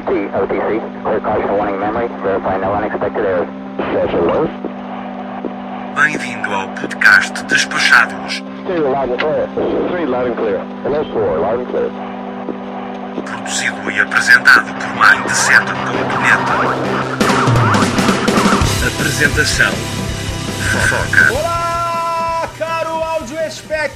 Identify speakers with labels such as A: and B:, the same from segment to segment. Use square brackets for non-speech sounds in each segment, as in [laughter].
A: OT, OTC, clear caution warning memory, verify no unexpected errors. It was.
B: Bem-vindo ao podcast Despachados,
A: Two, loud and clear. Three, loud and clear. Hello, four, loud and clear.
B: produzido e apresentado por Mindset.net. Apresentação Fofoca
C: Olá, caro áudio spec!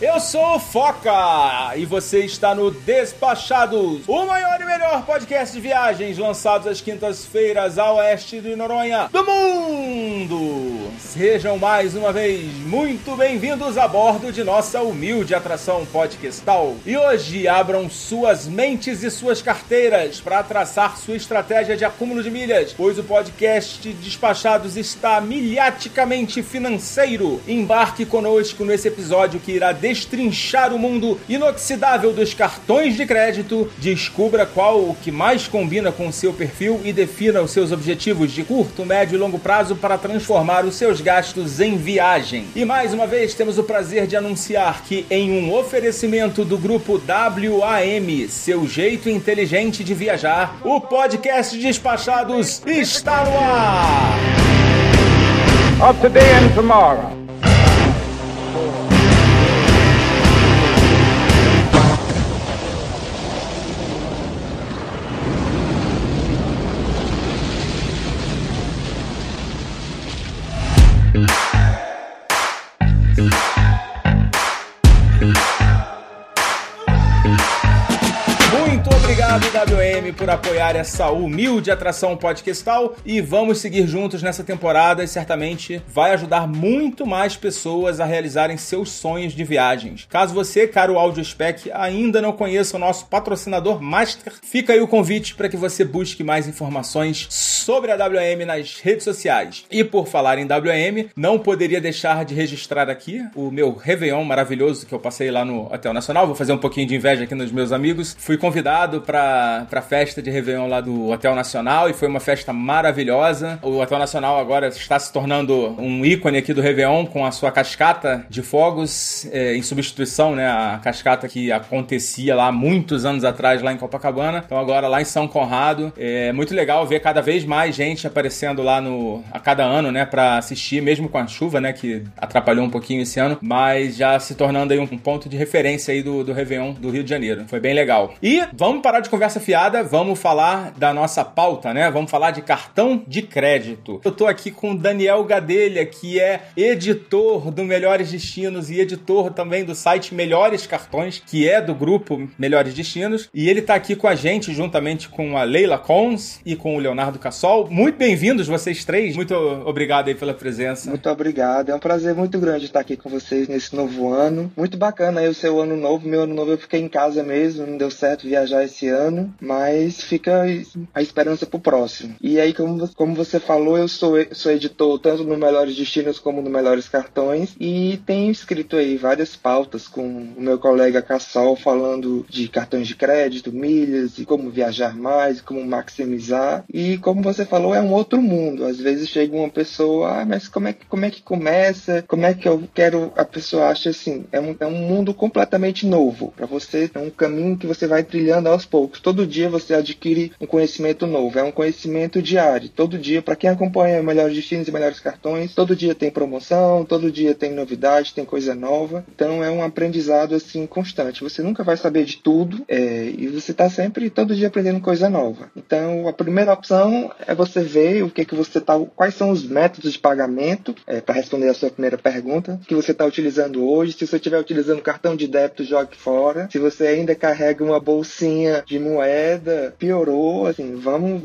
C: Eu sou o Foca e você está no Despachados, o maior e melhor podcast de viagens lançados às quintas-feiras a oeste de Noronha do mundo. Sejam mais uma vez muito bem-vindos a bordo de nossa humilde atração podcastal. E hoje abram suas mentes e suas carteiras para traçar sua estratégia de acúmulo de milhas, pois o podcast Despachados está miliaticamente financeiro. Embarque conosco nesse episódio que irá destrinchar o mundo inoxidável dos cartões de crédito. Descubra qual o que mais combina com o seu perfil e defina os seus objetivos de curto, médio e longo prazo para transformar os seus gastos em viagem. E mais uma vez temos o prazer de anunciar que em um oferecimento do grupo WAM, seu jeito inteligente de viajar, o podcast Despachados está no ar.
D: of today and tomorrow.
C: Por apoiar essa humilde atração podcastal e vamos seguir juntos nessa temporada e certamente vai ajudar muito mais pessoas a realizarem seus sonhos de viagens. Caso você, caro Audio Spec, ainda não conheça o nosso patrocinador Master, fica aí o convite para que você busque mais informações sobre a WM nas redes sociais. E por falar em WM, não poderia deixar de registrar aqui o meu Réveillon maravilhoso que eu passei lá no Hotel Nacional. Vou fazer um pouquinho de inveja aqui nos meus amigos. Fui convidado para a festa de Réveillon lá do Hotel Nacional e foi uma festa maravilhosa. O Hotel Nacional agora está se tornando um ícone aqui do Réveillon com a sua cascata de fogos é, em substituição, né? A cascata que acontecia lá muitos anos atrás lá em Copacabana. Então agora lá em São Conrado. É muito legal ver cada vez mais gente aparecendo lá no a cada ano, né, para assistir, mesmo com a chuva, né, que atrapalhou um pouquinho esse ano, mas já se tornando aí um ponto de referência aí do, do Réveillon do Rio de Janeiro. Foi bem legal. E vamos parar de conversa fiada, vamos falar da nossa pauta, né? Vamos falar de cartão de crédito. Eu tô aqui com o Daniel Gadelha, que é editor do Melhores Destinos e editor também do site Melhores Cartões, que é do grupo Melhores Destinos, e ele tá aqui com a gente juntamente com a Leila Cons e com o Leonardo Cassol. Muito bem-vindos vocês três. Muito obrigado aí pela presença.
E: Muito obrigado. É um prazer muito grande estar aqui com vocês nesse novo ano. Muito bacana aí o seu ano novo. Meu ano novo eu fiquei em casa mesmo, não deu certo viajar esse ano, mas fica a esperança pro próximo. E aí, como, como você falou, eu sou, sou editor tanto no Melhores Destinos como no Melhores Cartões e tenho escrito aí várias pautas com o meu colega Cassol falando de cartões de crédito, milhas e como viajar mais, como maximizar. E como você falou, é um outro mundo. Às vezes chega uma pessoa, ah, mas como é que, como é que começa? Como é que eu quero? A pessoa acha assim, é um, é um mundo completamente novo para você. É um caminho que você vai trilhando aos poucos. Todo dia você adquire um conhecimento novo. É um conhecimento diário. Todo dia, para quem acompanha melhores destinos e melhores cartões, todo dia tem promoção, todo dia tem novidade, tem coisa nova. Então é um aprendizado assim constante. Você nunca vai saber de tudo é, e você está sempre todo dia aprendendo coisa nova. Então a primeira opção é você ver o que que você tá, quais são os métodos de pagamento para responder a sua primeira pergunta que você está utilizando hoje. Se você estiver utilizando cartão de débito, jogue fora. Se você ainda carrega uma bolsinha de moeda, piorou. Assim, vamos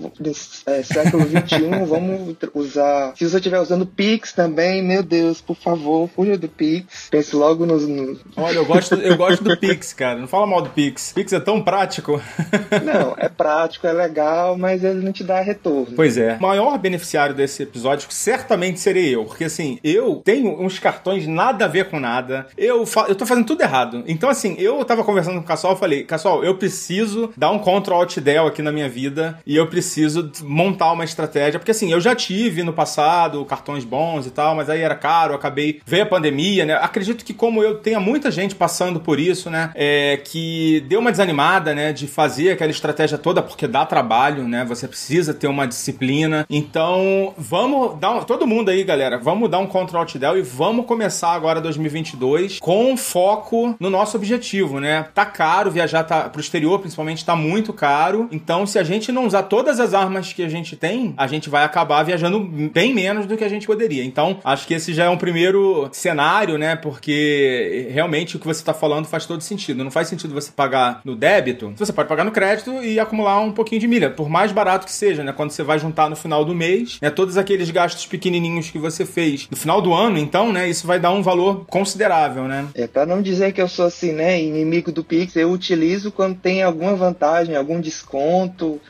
E: é, século 21, [laughs] vamos usar. Se você estiver usando Pix também, meu Deus, por favor, fuja do Pix. Pense logo nos, nos
C: Olha, eu gosto, eu gosto do Pix, cara. Não fala mal do Pix. Pix é tão prático. [laughs]
E: Não, é prático, é legal, mas ele não te dá retorno.
C: Pois é. O maior beneficiário desse episódio certamente serei eu. Porque assim, eu tenho uns cartões nada a ver com nada. Eu, fa eu tô fazendo tudo errado. Então, assim, eu tava conversando com o Cassol e falei, Cassol, eu preciso dar um Ctrl Alt Outdel aqui na minha vida e eu preciso montar uma estratégia. Porque assim, eu já tive no passado cartões bons e tal, mas aí era caro, acabei. Veio a pandemia, né? Acredito que, como eu tenha muita gente passando por isso, né? É, que deu uma desanimada, né? De fazer aquela estratégia toda, porque dá trabalho, né? Você precisa ter uma disciplina. Então, vamos dar um, todo mundo aí, galera, vamos dar um Alt Del e vamos começar agora 2022 com foco no nosso objetivo, né? Tá caro viajar tá, pro exterior, principalmente tá muito caro. Então, se a gente não usar todas as armas que a gente tem, a gente vai acabar viajando bem menos do que a gente poderia. Então, acho que esse já é um primeiro cenário, né? Porque realmente o que você tá falando faz todo sentido. Não faz sentido você pagar no débito, você pode pagar no crédito e acumular um pouquinho de milha, por mais barato que seja, né? Quando você vai juntar no final do mês, né? Todos aqueles gastos pequenininhos que você fez no final do ano, então, né? Isso vai dar um valor considerável, né?
E: É, para não dizer que eu sou assim, né, inimigo do Pix, eu utilizo quando tem alguma vantagem, algum desconto,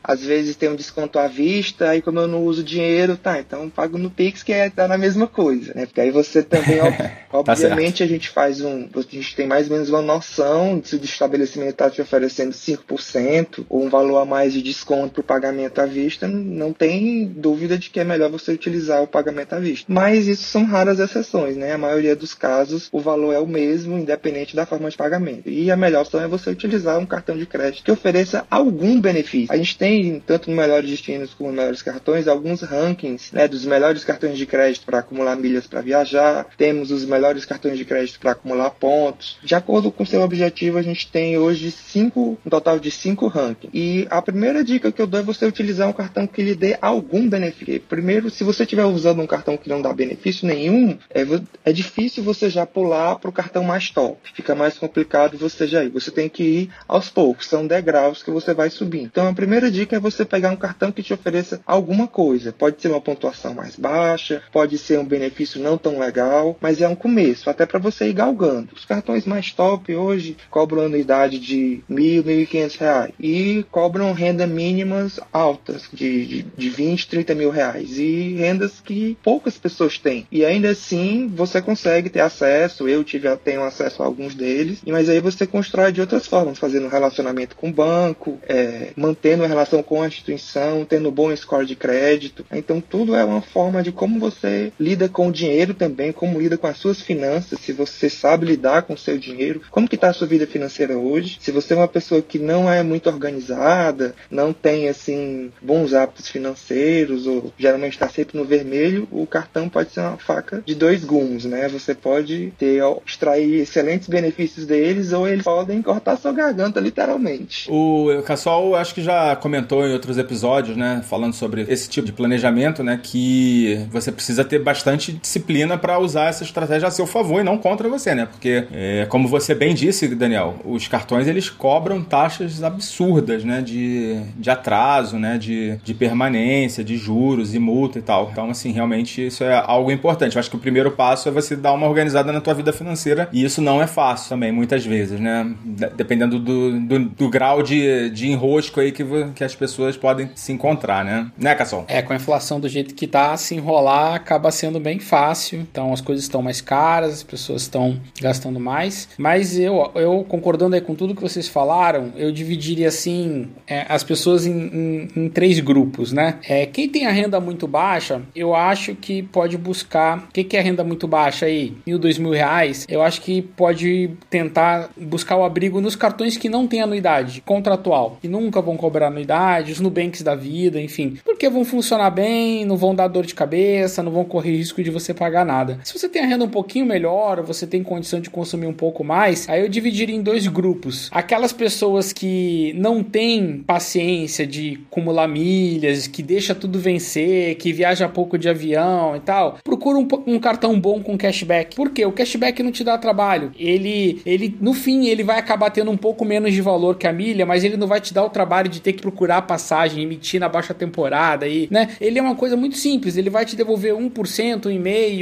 E: às vezes tem um desconto à vista, aí como eu não uso dinheiro, tá, então pago no Pix que é tá na mesma coisa, né? Porque aí você também, [laughs] tá obviamente, a gente faz um, a gente tem mais ou menos uma noção se o estabelecimento está te oferecendo 5% ou um valor a mais de desconto para o pagamento à vista, não tem dúvida de que é melhor você utilizar o pagamento à vista. Mas isso são raras exceções, né? A maioria dos casos o valor é o mesmo, independente da forma de pagamento. E a melhor opção é você utilizar um cartão de crédito que ofereça algum benefício. A gente tem, tanto no Melhores Destinos como no Melhores Cartões, alguns rankings né, dos melhores cartões de crédito para acumular milhas para viajar. Temos os melhores cartões de crédito para acumular pontos. De acordo com seu objetivo, a gente tem hoje cinco, um total de cinco rankings. E a primeira dica que eu dou é você utilizar um cartão que lhe dê algum benefício. Primeiro, se você estiver usando um cartão que não dá benefício nenhum, é, é difícil você já pular para o cartão mais top. Fica mais complicado você já ir. Você tem que ir aos poucos. São degraus que você vai Então, a primeira dica é você pegar um cartão que te ofereça alguma coisa. Pode ser uma pontuação mais baixa, pode ser um benefício não tão legal, mas é um começo, até para você ir galgando. Os cartões mais top hoje cobram anuidade de mil, mil e quinhentos reais e cobram renda mínimas altas de, de, de 20, 30 mil reais e rendas que poucas pessoas têm. E ainda assim você consegue ter acesso, eu tive, tenho acesso a alguns deles, mas aí você constrói de outras formas, fazendo relacionamento com o banco, é, mantendo a relação com a instituição, tendo bom score de crédito. Então tudo é uma forma de como você lida com o dinheiro também, como lida com as suas finanças, se você sabe lidar com o seu dinheiro, como que está a sua vida financeira hoje. Se você é uma pessoa que não é muito organizada, não tem assim bons hábitos financeiros ou geralmente está sempre no vermelho, o cartão pode ser uma faca de dois gumes, né? Você pode ter extrair excelentes benefícios deles ou eles podem cortar sua garganta literalmente.
C: O Cassol acho que já comentou em outros episódios, né, falando sobre esse tipo de planejamento, né, que você precisa ter bastante disciplina para usar essa estratégia a seu favor e não contra você, né? Porque é, como você bem disse, Daniel, os cartões eles cobram taxas absurdas, né, de, de atraso, né, de, de permanência, de juros e multa e tal. Então, assim, realmente isso é algo importante. Eu acho que o primeiro passo é você dar uma organizada na tua vida financeira e isso não é fácil também, muitas vezes, né? Dependendo do, do, do grau de, de enrosco aí que, que as pessoas podem se encontrar, né? Né, Cassol?
F: É, com a inflação do jeito que tá, se enrolar acaba sendo bem fácil. Então as coisas estão mais caras, as pessoas estão gastando mais. Mas eu, eu concordando aí com tudo que vocês falaram, eu dividiria assim é, as pessoas em, em, em, três grupos, né? É, quem tem a renda muito baixa, eu acho que pode buscar. O que, que é renda muito baixa aí? Mil, dois mil reais? Eu acho que pode tentar buscar o abrigo nos cartões que não têm anuidade contratual e nunca vão cobrar anuidade, os Nubanks da vida, enfim, porque vão funcionar bem, não vão dar dor de cabeça, não vão correr risco de você pagar nada. Se você tem a renda um pouquinho melhor, você tem condição de consumir um pouco mais, aí eu dividiria em dois grupos. Aquelas pessoas que não têm paciência de acumular milhas, que deixa tudo vencer, que viaja pouco de avião e tal, procura um, um cartão bom com cashback. Por quê? O cashback não te dá trabalho. Ele, ele, no fim, ele vai acabar tendo um pouco menos de valor que a milha, mas ele não vai te dar o trabalho de ter que procurar passagem, emitir na baixa temporada aí, né? Ele é uma coisa muito simples, ele vai te devolver 1%, 1,5%,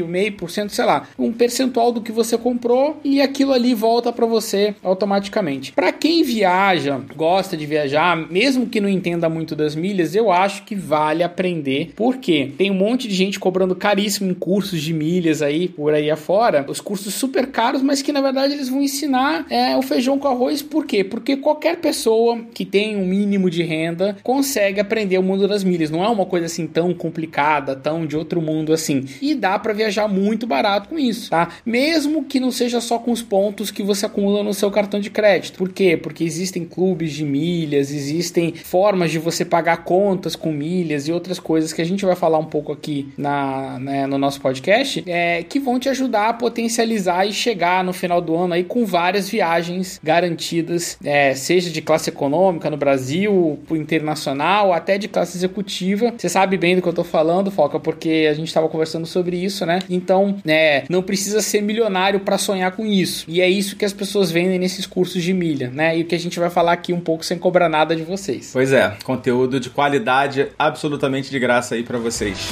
F: meio por cento, sei lá, um percentual do que você comprou e aquilo ali volta para você automaticamente. Para quem viaja, gosta de viajar, mesmo que não entenda muito das milhas, eu acho que vale aprender, porque tem um monte de gente cobrando caríssimo em cursos de milhas aí por aí afora, os cursos super caros, mas que na verdade eles vão ensinar é, o feijão com arroz, por quê? Porque qualquer pessoa que tem um mínimo de renda consegue aprender o mundo das milhas. Não é uma coisa assim tão complicada, tão de outro mundo assim. E dá para viajar muito barato com isso, tá? Mesmo que não seja só com os pontos que você acumula no seu cartão de crédito. Por quê? Porque existem clubes de milhas, existem formas de você pagar contas com milhas e outras coisas que a gente vai falar um pouco aqui na, né, no nosso podcast, é, que vão te ajudar a potencializar e chegar no final do ano aí com várias viagens garantidas, é, seja de classe econômica no Brasil, internacional, até de classe executiva. Você sabe bem do que eu tô falando, Foca, porque a gente estava conversando sobre isso, né? Então, né, não precisa ser milionário para sonhar com isso. E é isso que as pessoas vendem nesses cursos de milha, né? E o que a gente vai falar aqui um pouco sem cobrar nada de vocês.
C: Pois é, conteúdo de qualidade absolutamente de graça aí para vocês.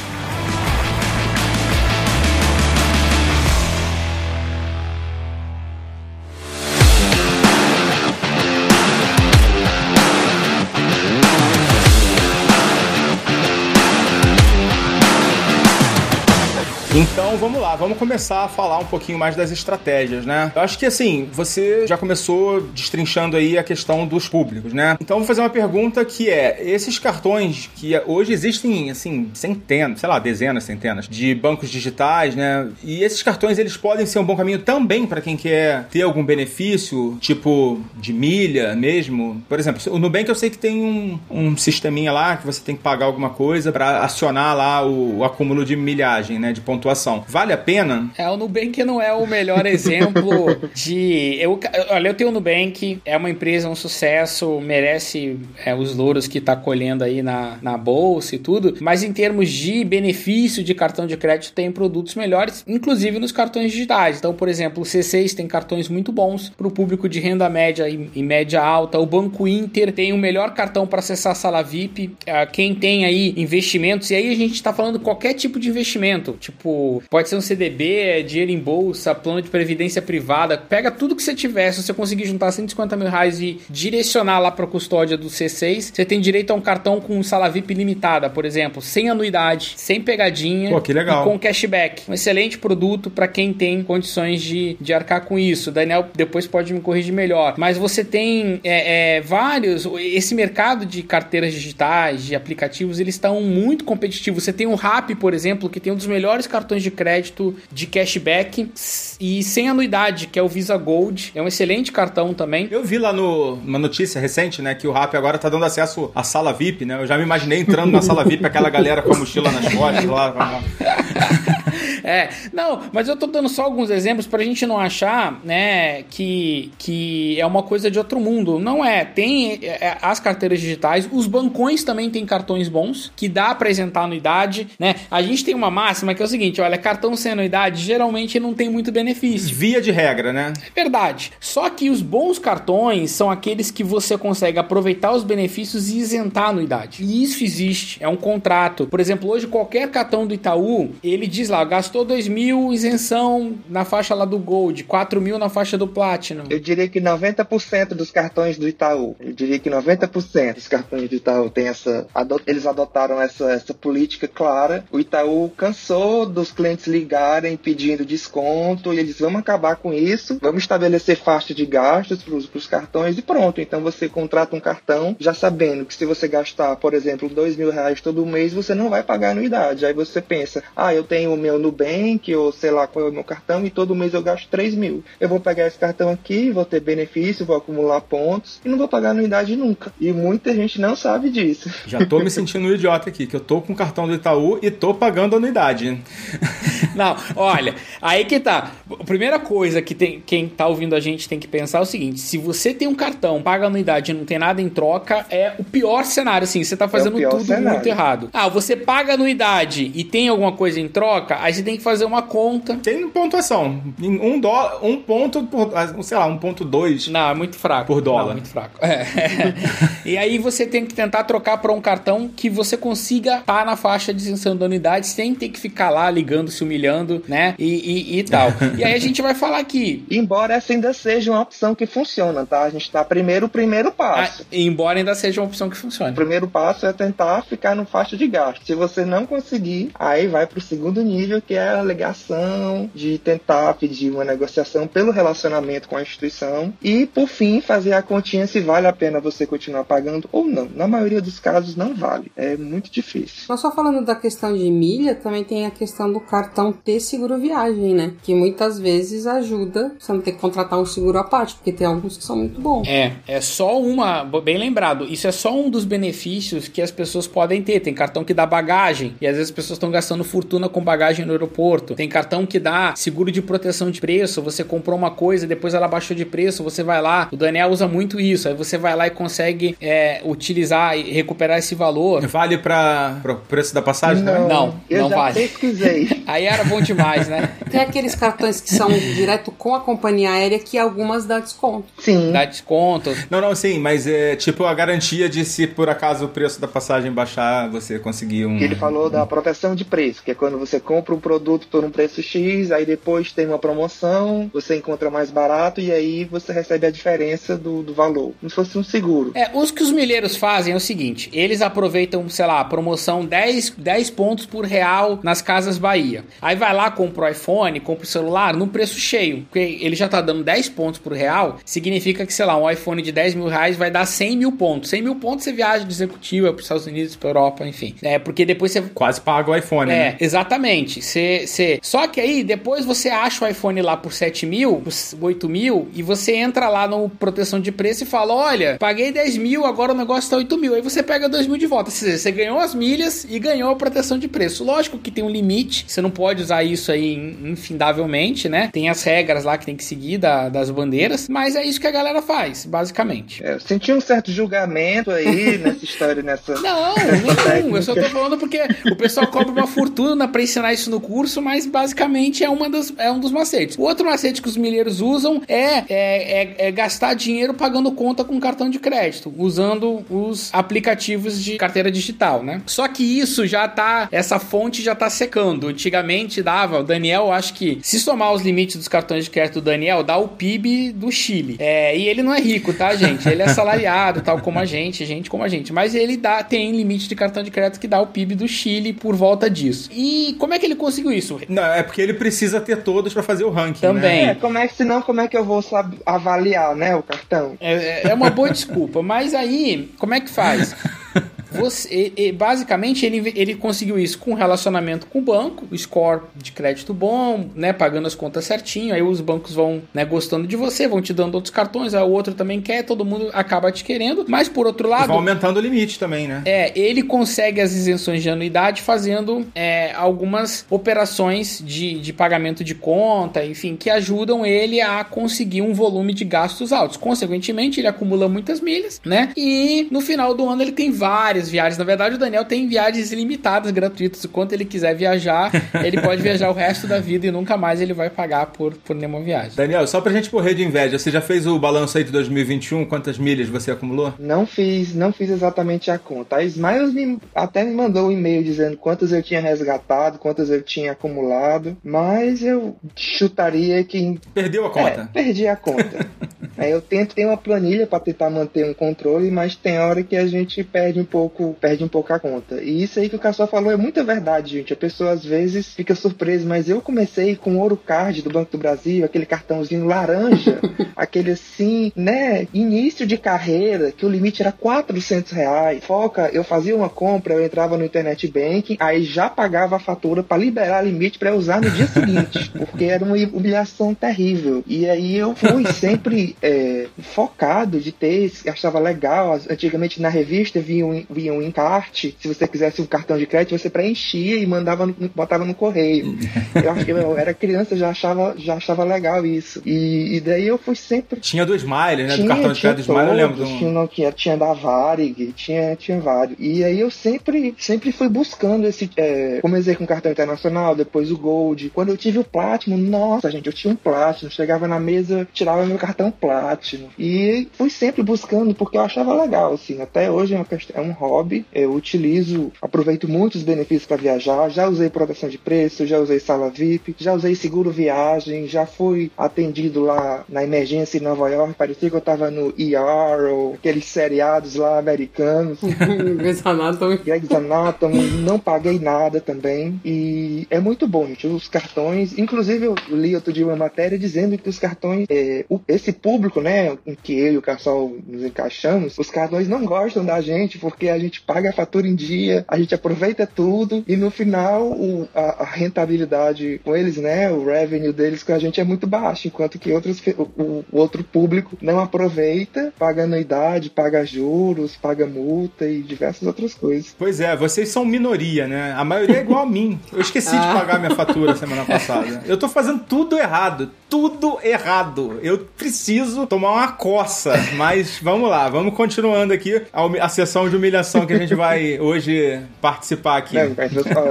C: Então vamos lá, vamos começar a falar um pouquinho mais das estratégias, né? Eu acho que assim, você já começou destrinchando aí a questão dos públicos, né? Então vou fazer uma pergunta que é: esses cartões que hoje existem, assim, centenas, sei lá, dezenas, centenas de bancos digitais, né? E esses cartões eles podem ser um bom caminho também para quem quer ter algum benefício, tipo de milha mesmo. Por exemplo, o Nubank eu sei que tem um, um sisteminha lá que você tem que pagar alguma coisa para acionar lá o, o acúmulo de milhagem, né? De pontuação. Vale a pena?
F: É, o Nubank não é o melhor [laughs] exemplo de. Eu, olha, eu tenho o Nubank, é uma empresa, um sucesso, merece é, os louros que está colhendo aí na, na bolsa e tudo, mas em termos de benefício de cartão de crédito, tem produtos melhores, inclusive nos cartões digitais. Então, por exemplo, o C6 tem cartões muito bons para o público de renda média e, e, média alta. O Banco Inter tem o melhor cartão para acessar a sala VIP. É, quem tem aí investimentos, e aí a gente está falando qualquer tipo de investimento, tipo pode ser um CDB, é dinheiro em bolsa, plano de previdência privada. Pega tudo que você tiver. Se você conseguir juntar 150 mil reais e direcionar lá para a custódia do C6, você tem direito a um cartão com sala VIP limitada, por exemplo, sem anuidade, sem pegadinha
C: Pô, que legal.
F: e com cashback. Um excelente produto para quem tem condições de, de arcar com isso. Daniel depois pode me corrigir melhor. Mas você tem é, é, vários. Esse mercado de carteiras digitais, de aplicativos, eles estão muito competitivos. Você tem o Rap, por exemplo, que tem um dos melhores cartões cartões de crédito de cashback e sem anuidade, que é o Visa Gold. É um excelente cartão também.
C: Eu vi lá no, uma notícia recente, né, que o Rap agora tá dando acesso à sala VIP, né? Eu já me imaginei entrando na sala VIP, aquela galera com a mochila nas costas lá. [laughs]
F: É, não, mas eu tô dando só alguns exemplos pra gente não achar, né, que, que é uma coisa de outro mundo. Não é. Tem é, é as carteiras digitais, os bancões também têm cartões bons, que dá pra isentar anuidade, né? A gente tem uma máxima que é o seguinte, olha, cartão sem anuidade geralmente não tem muito benefício.
C: Via de regra, né?
F: É verdade. Só que os bons cartões são aqueles que você consegue aproveitar os benefícios e isentar a anuidade. E isso existe, é um contrato. Por exemplo, hoje qualquer cartão do Itaú, ele diz lá, gastou gastou 2 mil, isenção na faixa lá do Gold, 4 mil na faixa do Platinum.
E: Eu diria que 90% dos cartões do Itaú, eu diria que 90% dos cartões do Itaú tem essa, eles adotaram essa, essa política clara. O Itaú cansou dos clientes ligarem pedindo desconto e eles vão acabar com isso, vamos estabelecer faixa de gastos para os cartões e pronto. Então você contrata um cartão já sabendo que se você gastar, por exemplo, 2 mil reais todo mês, você não vai pagar anuidade. Aí você pensa, ah, eu tenho o meu Nubank ou sei lá qual é o meu cartão e todo mês eu gasto 3 mil. Eu vou pegar esse cartão aqui, vou ter benefício, vou acumular pontos e não vou pagar anuidade nunca. E muita gente não sabe disso. [laughs]
C: Já tô me sentindo um idiota aqui, que eu tô com o cartão do Itaú e tô pagando anuidade. [laughs]
F: Não, olha, aí que tá. A primeira coisa que tem, quem tá ouvindo a gente tem que pensar é o seguinte: se você tem um cartão, paga anuidade e não tem nada em troca, é o pior cenário, assim. Você tá fazendo é tudo cenário. muito errado. Ah, você paga anuidade e tem alguma coisa em troca, aí você tem que fazer uma conta.
C: Tem pontuação. Um, dólar, um ponto por, sei lá, um ponto dois.
F: Não, é muito fraco.
C: Por dólar. Não,
F: muito fraco. É. [laughs] e aí você tem que tentar trocar para um cartão que você consiga estar tá na faixa de isenção da unidade sem ter que ficar lá ligando, se humilhando, né? E, e, e tal. e aí a gente vai falar aqui.
E: Embora essa ainda seja uma opção que funciona, tá? A gente tá primeiro o primeiro passo.
F: Ah, embora ainda seja uma opção que funcione.
E: O primeiro passo é tentar ficar no faixa de gasto. Se você não conseguir, aí vai pro segundo nível, que é a alegação de tentar pedir uma negociação pelo relacionamento com a instituição e, por fim, fazer a continha se vale a pena você continuar pagando ou não. Na maioria dos casos não vale. É muito difícil.
G: Não só falando da questão de milha, também tem a questão do cartão ter seguro viagem, né? Que muitas vezes ajuda você não ter que contratar um seguro à parte, porque tem alguns que são muito bons.
F: É, é só uma, bem lembrado, isso é só um dos benefícios que as pessoas podem ter. Tem cartão que dá bagagem, e às vezes as pessoas estão gastando fortuna com bagagem no aeroporto. Tem cartão que dá seguro de proteção de preço, você comprou uma coisa, depois ela baixou de preço, você vai lá, o Daniel usa muito isso, aí você vai lá e consegue é, utilizar e recuperar esse valor.
C: Vale para o preço da passagem?
E: Não,
C: também?
F: Não,
E: eu
F: não
E: já
F: vale.
E: pesquisei. [laughs]
F: Aí era bom demais, né?
G: Tem aqueles cartões que são direto com a companhia aérea que algumas dá desconto.
E: Sim.
F: Dá desconto.
C: Não, não, sim, mas é tipo a garantia de se por acaso o preço da passagem baixar, você conseguir um.
E: Ele falou da proteção de preço, que é quando você compra um produto por um preço X, aí depois tem uma promoção, você encontra mais barato e aí você recebe a diferença do, do valor. Como se fosse um seguro.
F: É, os que os milheiros fazem é o seguinte: eles aproveitam, sei lá, promoção 10, 10 pontos por real nas casas Bahia. Aí vai lá, compra o iPhone, compra o celular no preço cheio. Porque ele já tá dando 10 pontos por real, significa que, sei lá, um iPhone de 10 mil reais vai dar 100 mil pontos. 100 mil pontos você viaja de executiva para os Estados Unidos, para Europa, enfim. É, porque depois você
C: Quase paga o iPhone,
F: é,
C: né?
F: exatamente. Cê, cê... Só que aí, depois você acha o iPhone lá por 7 mil, por 8 mil, e você entra lá no proteção de preço e fala: Olha, paguei 10 mil, agora o negócio tá 8 mil. Aí você pega 2 mil de volta. Seja, você ganhou as milhas e ganhou a proteção de preço. Lógico que tem um limite, você não pode usar isso aí infindavelmente, né? Tem as regras lá que tem que seguir da- das bandeiras, mas é isso que a galera faz, basicamente.
E: É, eu senti um certo julgamento aí [laughs] nessa história, nessa.
F: Não, [laughs]
E: nessa
F: nenhum. Eu só tô falando porque o pessoal cobra uma fortuna pra ensinar isso no curso, mas basicamente é, uma das, é um dos macetes. O outro macete que os milheiros usam é, é, é- é gastar dinheiro pagando conta com cartão de crédito, usando os aplicativos de carteira digital, né? Só que isso já tá, essa fonte já tá secando. Antigamente dava, o Daniel, acho que se somar os limites dos cartões de crédito do Daniel, dá o PIB do Chile. É, e ele não é rico, tá, gente? Ele é salariado, tal como a gente, gente como a gente. Mas ele dá, tem limite de cartão de crédito que dá o PIB do Chile por volta disso. E como é que ele conseguiu isso?
C: Não, é porque ele precisa ter todos pra fazer o ranking.
F: Também.
C: Né?
E: É, como é que senão como é que eu vou saber, avaliar, né, o cartão?
F: É, é uma boa desculpa, mas aí, como é que faz? Você, e- e, basicamente, ele, ele conseguiu isso com relacionamento com o banco, o score de crédito bom, né? Pagando as contas certinho. Aí os bancos vão né, gostando de você, vão te dando outros cartões, aí o outro também quer, todo mundo acaba te querendo. Mas por outro
C: E
F: lado.
C: vai aumentando o limite também, né?
F: É, ele consegue as isenções de anuidade fazendo é, algumas operações de, de pagamento de conta, enfim, que ajudam ele a conseguir um volume de gastos altos. Consequentemente, ele acumula muitas milhas, né? E no final do ano ele tem várias viagens. Na verdade, o Daniel tem viagens ilimitadas, gratuitas. Quanto ele quiser viajar, [laughs] ele pode viajar o resto da vida e nunca mais ele vai pagar por, por nenhuma viagem.
C: Daniel, só pra gente morrer de inveja, você já fez o balanço aí de 2021? Quantas milhas você acumulou?
E: Não fiz, não fiz exatamente a conta. A Smiles me, até me mandou um e-mail dizendo quantas eu tinha resgatado, quantas eu tinha acumulado, mas eu chutaria que
C: Perdeu a conta?
E: É, perdi a conta. Aí [laughs] eu tento ter uma planilha para tentar manter um controle, mas tem hora que a gente perde um pouco, perde um pouco a conta. E isso aí que o Cassol falou é muita verdade, gente. A pessoa às vezes fica surpresa, mas eu comecei com o Ouro Card do Banco do Brasil, aquele cartãozinho laranja, [laughs] aquele assim, né, início de carreira, que o limite era 400 reais. Foca, eu fazia uma compra, eu entrava no internet banking, aí já pagava a fatura para liberar limite para usar no dia seguinte, [laughs] porque era uma humilhação terrível. E aí eu fui sempre é, focado de ter, achava legal. Antigamente na revista vinha um, vinha um encarte, se você quisesse um cartão de crédito, você preenchia e mandava, no, botava no correio. [laughs] Eu, acho que eu era criança, já achava, já achava legal isso. E, e daí eu fui sempre
C: Tinha do Smile, né? do
E: tinha,
C: cartão de crédito do Smile, eu lembro. um-
E: Tinha, não, tinha, tinha da Varig, tinha, tinha vários. E aí eu sempre, sempre fui buscando esse. É, comecei com cartão internacional, depois o Gold. Quando eu tive o Platinum, nossa, gente, eu tinha um Platinum. Chegava na mesa, tirava meu cartão Platinum. E fui sempre buscando porque eu achava legal, assim. Até hoje é, uma é um hobby. Eu utilizo, aproveito muitos benefícios para viajar. Já usei proteção de preço, já usei sala VIP, já usei seguro viagem, já fui atendido lá na emergência em Nova York. Parecia que eu tava no ER ou aqueles seriados lá americanos. [laughs]
G: Grey's Anatomy.
E: Grey's Anatomy, não paguei nada também. E é muito bom, gente. Os cartões, inclusive eu li outro dia uma matéria dizendo que os cartões, é, o- esse público, né, em que eu e o Cassol nos encaixamos, os cartões não gostam da gente porque a gente paga a fatura em dia, a gente aproveita tudo e no final o- a, a rentabilidade com eles, né, o revenue deles com a gente é muito baixo, enquanto que outros, o, o- outro público não aproveita, paga anuidade, paga juros, paga multa e diversas outras coisas.
C: Pois é, vocês são minoria, né? A maioria é igual a mim. Eu esqueci de pagar minha fatura semana [laughs] passada. Eu tô fazendo tudo errado. Tudo errado. Eu preciso tomar uma coça. Mas vamos lá, vamos continuando aqui a, a sessão de humilhação que a gente vai hoje participar aqui.
E: Eu-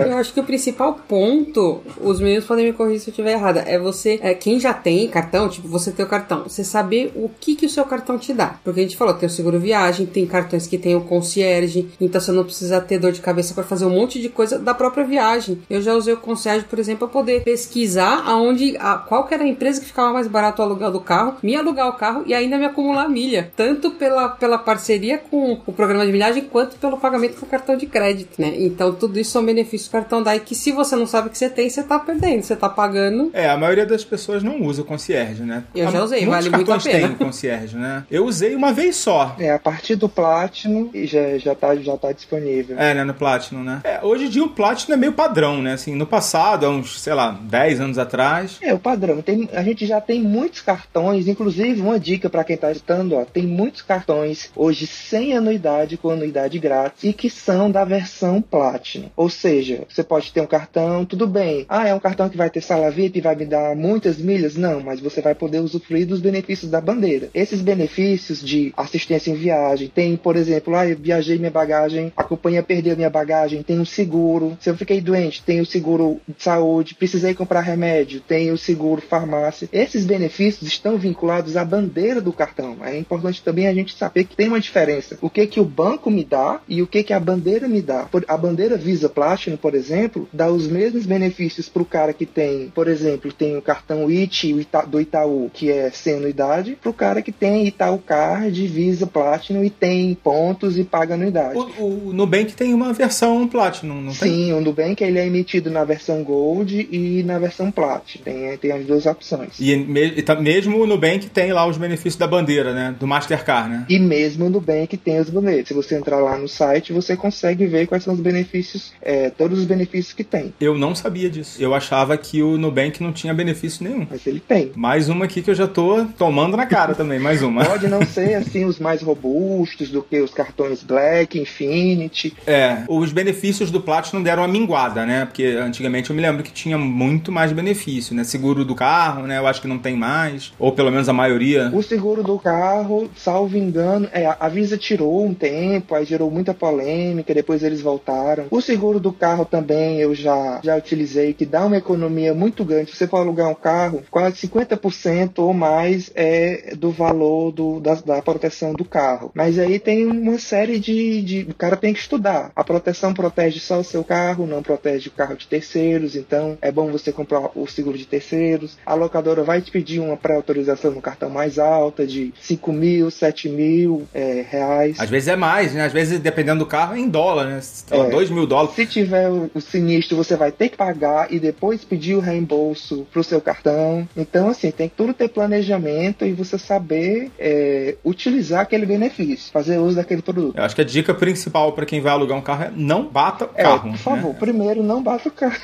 G: Eu acho que o principal ponto, os meninos podem me corrigir se eu estiver errada, é você, é, quem já tem cartão, tipo, você ter o cartão, você saber o que, que o seu cartão te dá. Porque a gente falou, tem o seguro viagem, tem cartões que tem o concierge, então você não precisa ter dor de cabeça para fazer um monte de coisa da própria viagem. Eu já usei o concierge, por exemplo, para poder pesquisar aonde, a, qual que era a empresa que ficava mais barato o aluguel do carro, me alugar o carro e ainda me acumular milha. Tanto pela, pela parceria com o programa de milhagem, quanto pelo pagamento com cartão de crédito, né? Então tudo isso são benefícios do cartão DAI que se você não sabe que você tem, você tá perdendo. Você tá pagando.
C: É, a maioria das pessoas não usa o concierge, né?
G: Eu já usei, vale muito a
C: cartões
G: pena.
C: têm concierge, né? Eu usei uma vez só.
E: É, a partir do Platinum já, já, tá, já tá disponível.
C: É, né, no Platinum, né? É, hoje em dia o Platinum é meio padrão, né? Assim, no passado, há uns, sei lá, 10 anos atrás.
E: É, o padrão. Tem, a gente já tem muitos cartões, inclusive uma dica para quem tá escutando, ó, tem muitos cartões hoje sem anuidade, com anuidade grátis, e que são da versão Platinum. Ou seja, você pode ter um cartão, tudo bem. Ah, é um cartão que vai ter sala VIP e vai me dar muitas milhas? Não, mas você vai poder usufruir dos benefícios da bandeira. Esses benefícios de assistência em viagem, tem, por exemplo, ah, eu viajei minha bagagem, a companhia perdeu minha bagagem, tem um seguro. Se eu fiquei doente, tem o seguro de saúde, precisei comprar remédio, tem o seguro farmácia. Esses benefícios estão vinculados à bandeira do cartão. É importante também a gente saber que tem uma diferença. O que que o banco me dá e o que que a bandeira me dá. A bandeira Visa Platinum, por exemplo, dá os mesmos benefícios para o cara que tem, por exemplo, tem o cartão IT do Itaú, que é sem anuidade, para o cara que tem Itaú Card, Visa Platinum e tem pontos e paga anuidade.
C: O, o Nubank tem uma versão Platinum, não tem?
E: Sim, o Nubank ele é emitido na versão Gold e na versão Platinum. Tem, tem as duas opções.
C: E, me- tá- mesmo o Nubank tem lá os benefícios da bandeira, né? Do Mastercard, né?
E: E mesmo o Nubank tem os boletos. Se você entrar lá no site, você consegue ver quais são os benefícios, é, todos os benefícios que tem.
C: Eu não sabia disso. Eu achava que o Nubank não tinha benefício nenhum.
E: Mas ele tem.
C: Mais uma aqui que eu já tô tomando na cara também, mais uma. [laughs]
E: Pode não ser assim os mais robustos do que os cartões Black, Infinity.
C: É, os benefícios do Platinum deram uma minguada, né? Porque antigamente eu me lembro que tinha muito mais benefício, né? Seguro do carro, né? Eu acho que não tem mais. Ou pelo menos a maioria.
E: O seguro do carro, salvo engano, é, a Visa tirou um tempo, aí gerou muita polêmica, depois eles voltaram. O seguro do carro também eu já, já utilizei, que dá uma economia muito grande. Se você for alugar um carro, quase 50% ou mais é do valor do, da, da proteção do carro. Mas aí tem uma série de, de. O cara tem que estudar. A proteção protege só o seu carro, não protege o carro de terceiros, então é bom você comprar o seguro de terceiros. A locadora vai te pedir uma pré-autorização no cartão mais alta, de 5 mil, 7 mil é, reais.
C: Às vezes é mais, né? Às vezes, dependendo do carro, é em dólar, né?
E: É.
C: 2 mil dólares.
E: Se tiver o, sinistro, você vai ter que pagar e depois pedir o reembolso pro seu cartão. Então, assim, tem que tudo ter planejamento e você saber é, utilizar aquele benefício, fazer uso daquele produto.
C: Eu acho que a dica principal pra quem vai alugar um carro é não bata o
E: É,
C: carro.
E: por favor,
C: né?
E: primeiro não bata o carro.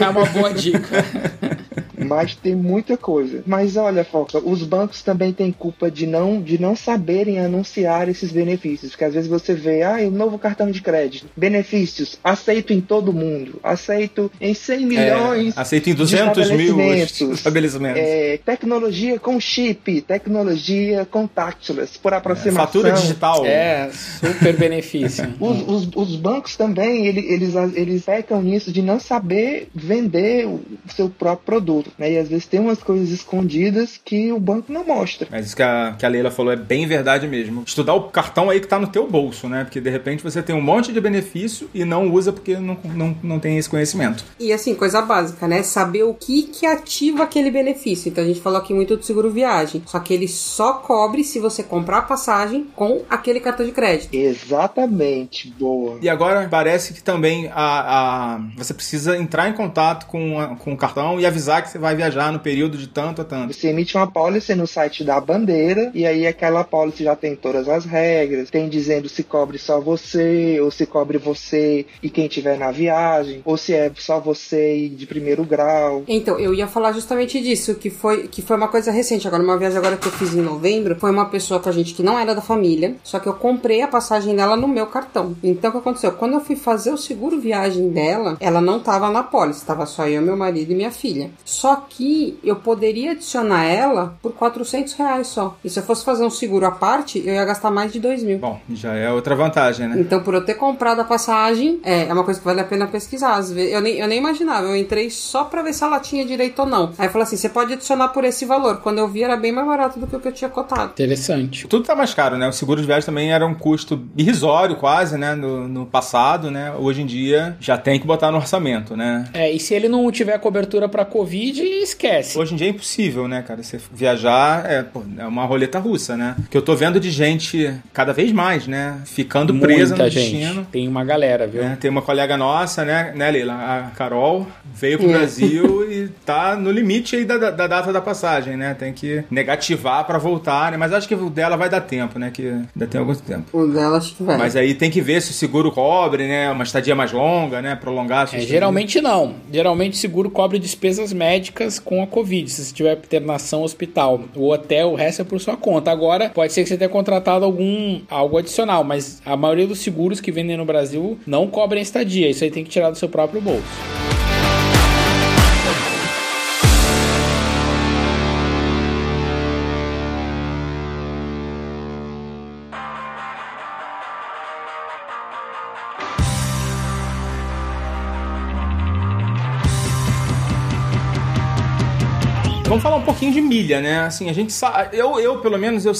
F: É uma boa dica.
E: Mas tem muita coisa. Mas olha, Foca, os bancos também têm culpa de não, de não saberem anunciar esses benefícios. Porque às vezes você vê, ah, o novo cartão de crédito. Benefícios, aceito em todo mundo. Aceito em 100 milhões.
C: É, aceita em
E: de
C: 200 mil
E: estabelecimentos. É, tecnologia com chip, tecnologia contactless, por aproximação.
C: Fatura digital.
F: É, super benefício.
E: Os, os, os bancos também, ele- eles, eles pecam nisso de não saber poder vender o seu próprio produto. Né? E às vezes tem umas coisas escondidas que o banco não mostra.
C: Mas isso que a, que a Leila falou é bem verdade mesmo. Estudar o cartão aí que tá no teu bolso, né? Porque de repente você tem um monte de benefício e não usa porque não, não, não tem esse conhecimento.
G: E assim, coisa básica, né? Saber o que que ativa aquele benefício. Então a gente falou aqui muito do seguro viagem. Só que ele só cobre se você comprar a passagem com aquele cartão de crédito.
E: Exatamente, boa.
C: E agora parece que também a, a, você precisa entrar em contato com, a, com o cartão e avisar que você vai viajar no período de tanto a tanto.
E: Você emite uma policy no site da bandeira e aí aquela policy já tem todas as regras, tem dizendo se cobre só você ou se cobre você e quem tiver na viagem, ou se é só você e de primeiro grau.
G: Então, eu ia falar justamente disso, que foi, que foi uma coisa recente. Agora, uma viagem agora que eu fiz em novembro, foi uma pessoa com a gente que não era da família, só que eu comprei a passagem dela no meu cartão. Então, o que aconteceu? Quando eu fui fazer o seguro viagem dela, ela não tava na pólice, tava só eu, meu marido e minha filha. Só que eu poderia adicionar ela por 400 reais só. E se eu fosse fazer um seguro à parte, eu ia gastar mais de 2 mil.
C: Bom, já é outra vantagem, né?
G: Então, por eu ter comprado a passagem, é, é uma coisa que vale a pena pesquisar. Às vezes, eu, nem, eu nem imaginava, eu entrei só pra ver se ela tinha direito ou não. Aí falou assim: você pode adicionar por esse valor. Quando eu vi, era bem mais barato do que o que eu tinha cotado.
F: Interessante.
C: Tudo tá mais caro, né? O seguro de viagem também era um custo irrisório, quase, né? No, no passado, né? Hoje em dia já tem que botar no orçamento, né?
F: É, e se ele não tiver cobertura pra Covid, esquece.
C: Hoje em dia é impossível, né, cara? Você viajar é, pô, é uma roleta russa, né? Que eu tô vendo de gente cada vez mais, né? Ficando presa no
F: Muita gente.
C: destino.
F: Tem uma galera, viu?
C: É, tem uma colega nossa, né, né, Leila? A Carol veio pro
G: É.
C: Brasil [laughs] e tá no limite aí da, da- da data da passagem, né? Tem que negativar pra voltar, né? Mas acho que o dela vai dar tempo, né? Que ainda tem algum tempo.
G: O dela acho que vai.
C: Mas aí tem que ver se o seguro cobre, né? Uma estadia mais longa, né? Prolongar.
F: É, geralmente não. Geralmente o seguro cobre despesas médicas com a Covid. Se você tiver internação hospital, o hotel, o resto é por sua conta. Agora, pode ser que você tenha contratado algum algo adicional, mas a maioria dos seguros que vendem no Brasil não cobrem estadia. Isso aí tem que tirar do seu próprio bolso.
C: Pouquinho de milha, né? Assim, a gente sabe. Eu, eu, pelo menos, eu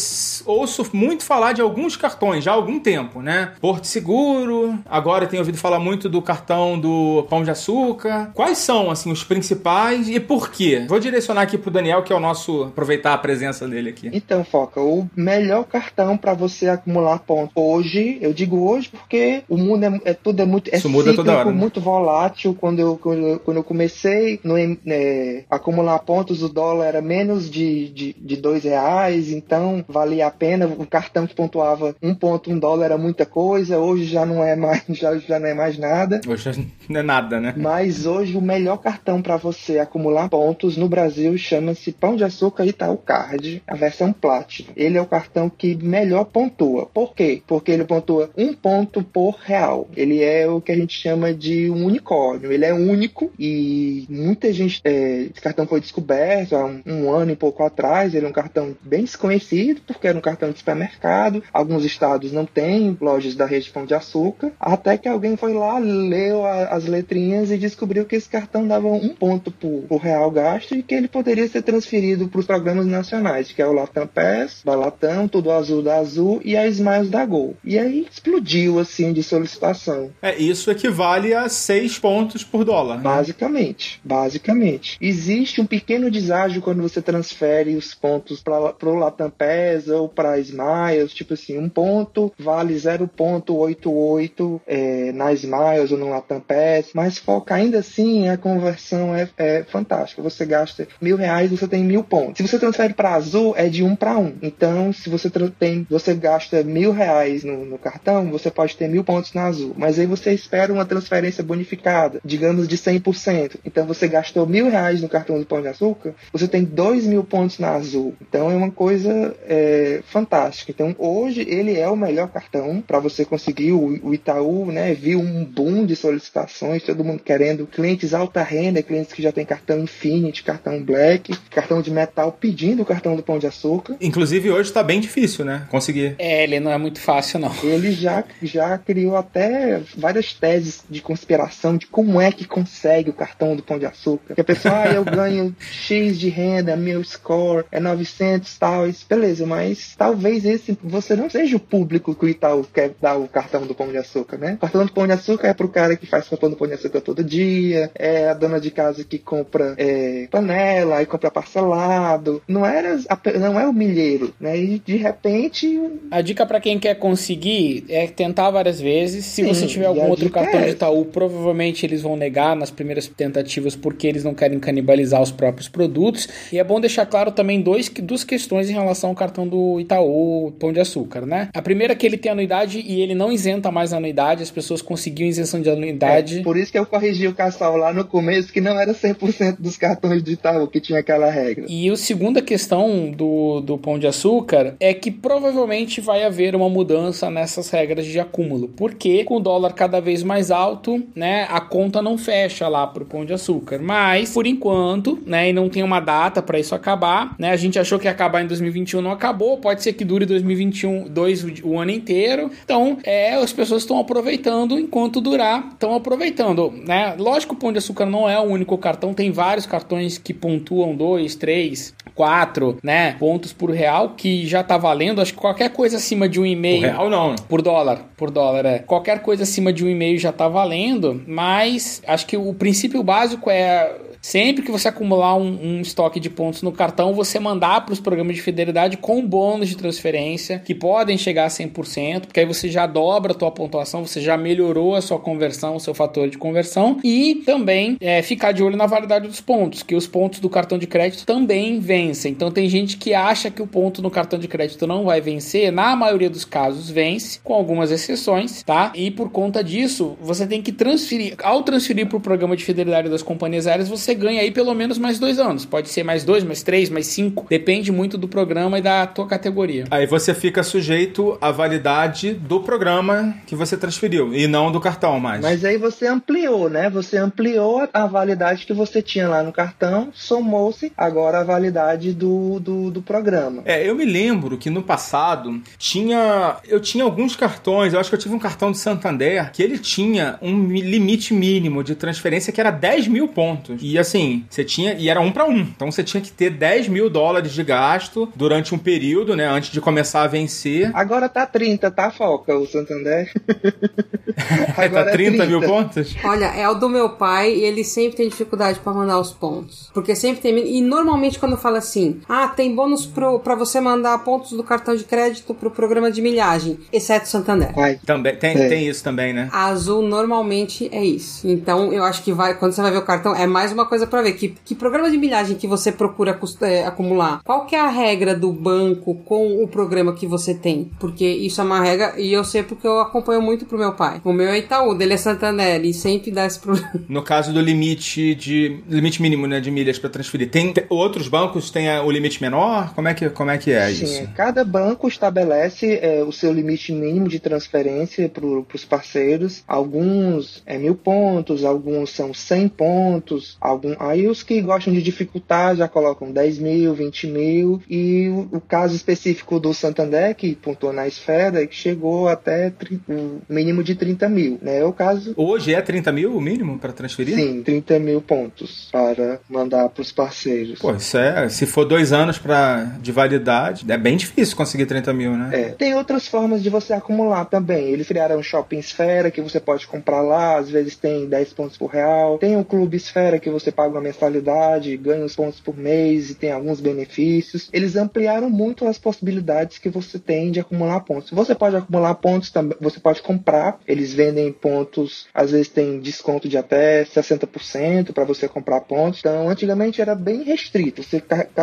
C: ouço muito falar de alguns cartões já há algum tempo, né? Porto Seguro, agora eu tenho ouvido falar muito do cartão do Pão de Açúcar. Quais são, assim, os principais e por quê? Vou direcionar aqui pro Daniel, que é o nosso. aproveitar a presença dele aqui.
E: Então, Foca, o melhor cartão para você acumular pontos hoje, eu digo hoje porque o mundo é, é tudo é muito é
C: Isso muda toda hora, né?
E: muito volátil. Quando eu, quando eu, quando eu comecei no, é, acumular pontos, o dólar era menos de, de, de dois reais, então valia a pena. O cartão que pontuava um ponto, um dólar era muita coisa. Hoje já não é mais, [laughs] já, já não é mais nada.
C: Hoje não é nada, né?
E: Mas hoje o melhor cartão para você acumular pontos no Brasil chama-se Pão de Açúcar Itaú Card, a versão Platinum. Ele é o cartão que melhor pontua. Por quê? Porque ele pontua um ponto por real. Ele é o que a gente chama de um unicórnio. Ele é único e muita gente. é, esse cartão foi descoberto há um, um ano e pouco atrás. Ele é um cartão bem desconhecido porque era um cartão de supermercado. Alguns estados não têm lojas da rede Pão de Açúcar. Até que alguém foi lá, leu a- as letrinhas e descobriu que esse cartão dava um ponto por, por real gasto e que ele poderia ser transferido para os programas nacionais, que é o Latam Pass, da Latam, Tudo Azul da Azul e a Smiles da Gol. E aí explodiu assim de solicitação.
C: É, isso equivale a 6 pontos por dólar. né?
E: Basicamente, basicamente. Existe um pequeno deságio quando você transfere os pontos para o Latam Pass ou para Smiles, tipo assim, um ponto vale 0.88 é, na Smiles ou no Latam Pass, mas foca ainda assim a conversão é, é fantástica. Você gasta mil reais, você tem mil pontos. Se você transfere para Azul, é de um para um. Então, se você tem, você gasta mil reais no, no cartão, você pode ter mil pontos na Azul. Mas aí você espera uma transferência bonificada, digamos de 100%. Então você gastou mil reais no cartão do Pão de Açúcar, você tem 2 mil pontos na Azul. Então é uma coisa é, fantástica. Então hoje ele é o melhor cartão para você conseguir. O, o, Itaú né, viu um boom de solicitações, todo mundo querendo. Clientes alta renda, clientes que já tem cartão Infinity, cartão Black, cartão de metal pedindo o cartão do Pão de Açúcar.
C: Inclusive hoje está bem difícil, né? Conseguir.
F: É, ele não é muito fácil, não.
E: Ele já, já criou até várias teses de conspiração de como é que consegue o cartão do Pão de Açúcar. Que a pessoa, ah, eu ganho X de renda, meu score é 900 tal, isso, beleza, mas talvez esse você não seja o público que o Itaú quer dar o cartão do Pão de Açúcar, né? O cartão do Pão de Açúcar é pro cara que faz cartão do Pão de Açúcar todo dia, é a dona de casa que compra é, panela e compra parcelado. Não era não é o milheiro, né? E de repente.
F: A dica para quem quer conseguir é tentar várias vezes. Se Sim, você tiver algum outro cartão é de Itaú, provavelmente eles vão negar nas primeiras tentativas porque eles não querem canibalizar os próprios produtos. E é bom deixar claro também dois, duas questões em relação ao cartão do Itaú Pão de Açúcar, né? A primeira é que ele tem anuidade e ele não isenta mais a anuidade, as pessoas conseguiam isenção de anuidade.
E: É, por isso que eu corrigi o Cassal lá no começo, que não era 100% dos cartões do Itaú que tinha aquela regra.
F: E a segunda questão do, do Pão de Açúcar é que provavelmente vai haver uma mudança nessas regras de acúmulo, porque com o dólar cada vez mais alto, né, a conta não fecha lá pro Pão de Açúcar. Mas, por enquanto, né, e não tem uma data para isso acabar, né, a gente achou que ia acabar em 2021, não acabou, pode ser que dure 2021, dois, o ano inteiro. Então, é, as pessoas estão aproveitando enquanto durar, estão aproveitando, né? Lógico o Pão de Açúcar não é o único cartão, tem vários cartões que pontuam dois, três, quatro, né, pontos por real, que já tá valendo, acho que qualquer coisa acima de um e-mail...
C: Por real não.
F: Por dólar, por dólar, é. Qualquer coisa acima de um e-mail já tá valendo, mas acho que o princípio básico é Sempre que você acumular um, um estoque de pontos no cartão, você mandar para os programas de fidelidade com bônus de transferência, que podem chegar a 100%, porque aí você já dobra a tua pontuação, você já melhorou a sua conversão, o seu fator de conversão, e também é, ficar de olho na validade dos pontos, que os pontos do cartão de crédito também vencem. Então tem gente que acha que o ponto no cartão de crédito não vai vencer, na maioria dos casos vence, com algumas exceções, tá? E por conta disso, você tem que transferir, ao transferir para o programa de fidelidade das companhias aéreas, você você ganha aí pelo menos mais dois anos. Pode ser mais dois, mais três, mais cinco. Depende muito do programa e da tua categoria.
C: Aí você fica sujeito à validade do programa que você transferiu e não do cartão mais.
E: Mas aí você ampliou, né? Você ampliou a validade que você tinha lá no cartão, somou-se agora a validade do, do, do programa.
C: É, eu me lembro que no passado tinha. Eu tinha alguns cartões, eu acho que eu tive um cartão de Santander que ele tinha um limite mínimo de transferência que era 10 mil pontos. E assim, você tinha. E era um para um. Então você tinha que ter 10 mil dólares de gasto durante um período, né? Antes de começar a vencer.
E: Agora tá 30, tá, Foca, o Santander? [laughs]
C: Agora tá 30, é 30 mil pontos?
G: Olha, é o do meu pai e ele sempre tem dificuldade para mandar os pontos. Porque sempre tem. E normalmente quando fala assim, ah, tem bônus pro, pra você mandar pontos do cartão de crédito pro programa de milhagem, exceto Santander.
C: Vai. Também, tem, é. tem isso também, né?
G: A Azul normalmente é isso. Então eu acho que vai, quando você vai ver o cartão, é mais uma coisa para ver. Que, que programa de milhagem que você procura é, acumular? Qual que é a regra do banco com o programa que você tem? Porque isso é uma regra, e eu sei porque eu acompanho muito pro meu pai. O meu é Itaú, dele é Santander, e sempre dá esse problema. [laughs]
C: No caso do limite de limite mínimo né, de milhas para transferir, tem, tem, outros bancos têm o limite menor? Como é que, como é, que é Sim, isso?
E: Cada banco estabelece é, o seu limite mínimo de transferência para os parceiros. Alguns é mil pontos, alguns são 100 pontos, algum, aí os que gostam de dificultar já colocam 10 mil, 20 mil. E o, o caso específico do Santander, que pontuou na esfera, que chegou até o mínimo de 30 mil. Né? É o caso.
C: Hoje é 30 mil o mínimo para transferir?
E: Sim, 30 mil pontos para mandar para os parceiros.
C: Pô, isso é. Se for dois anos pra, de validade, é bem difícil conseguir 30 mil, né?
E: É. Tem outras formas de você acumular também. Eles criaram um shopping esfera que você pode comprar lá, às vezes tem 10 pontos por real. Tem o um clube esfera que você paga uma mensalidade, ganha os pontos por mês e tem alguns benefícios. Eles ampliaram muito as possibilidades que você tem de acumular pontos. Você pode acumular pontos também, você pode comprar. Eles vendem pontos, às vezes tem desconto de até 60% para você comprar pontos. Então, antigamente era bem restrito. Você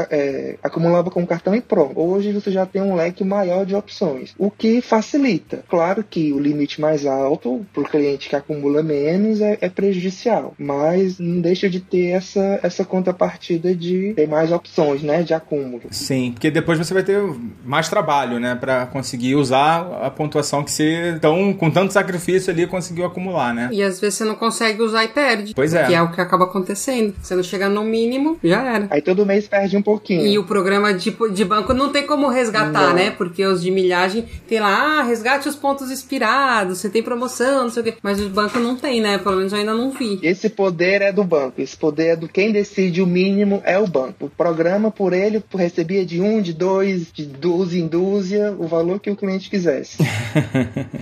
E: é, acumulava com cartão e pronto. Hoje você já tem um leque maior de opções, o que facilita. Claro que o limite mais alto para o cliente que acumula menos é, é prejudicial, mas não deixa de ter ter essa, essa contrapartida de ter mais opções, né, de acúmulo.
C: Sim, porque depois você vai ter mais trabalho, né, para conseguir usar a pontuação que você, tão, com tanto sacrifício ali, conseguiu acumular, né?
G: E às vezes você não consegue usar e perde.
C: Pois é.
G: Que é o que acaba acontecendo. Você não chega no mínimo, já era.
E: Aí todo mês perde um pouquinho.
G: E o programa de, de banco não tem como resgatar,
E: Não.
G: né? Porque os de milhagem tem lá, ah, resgate os pontos expirados, você tem promoção, não sei o quê. Mas o banco não tem, né? Pelo menos eu ainda não vi.
E: Esse poder é do banco. Esse poder é do quem decide o mínimo é o banco. O programa por ele recebia de um, de dois, de dúzia em dúzia, o valor que o cliente quisesse.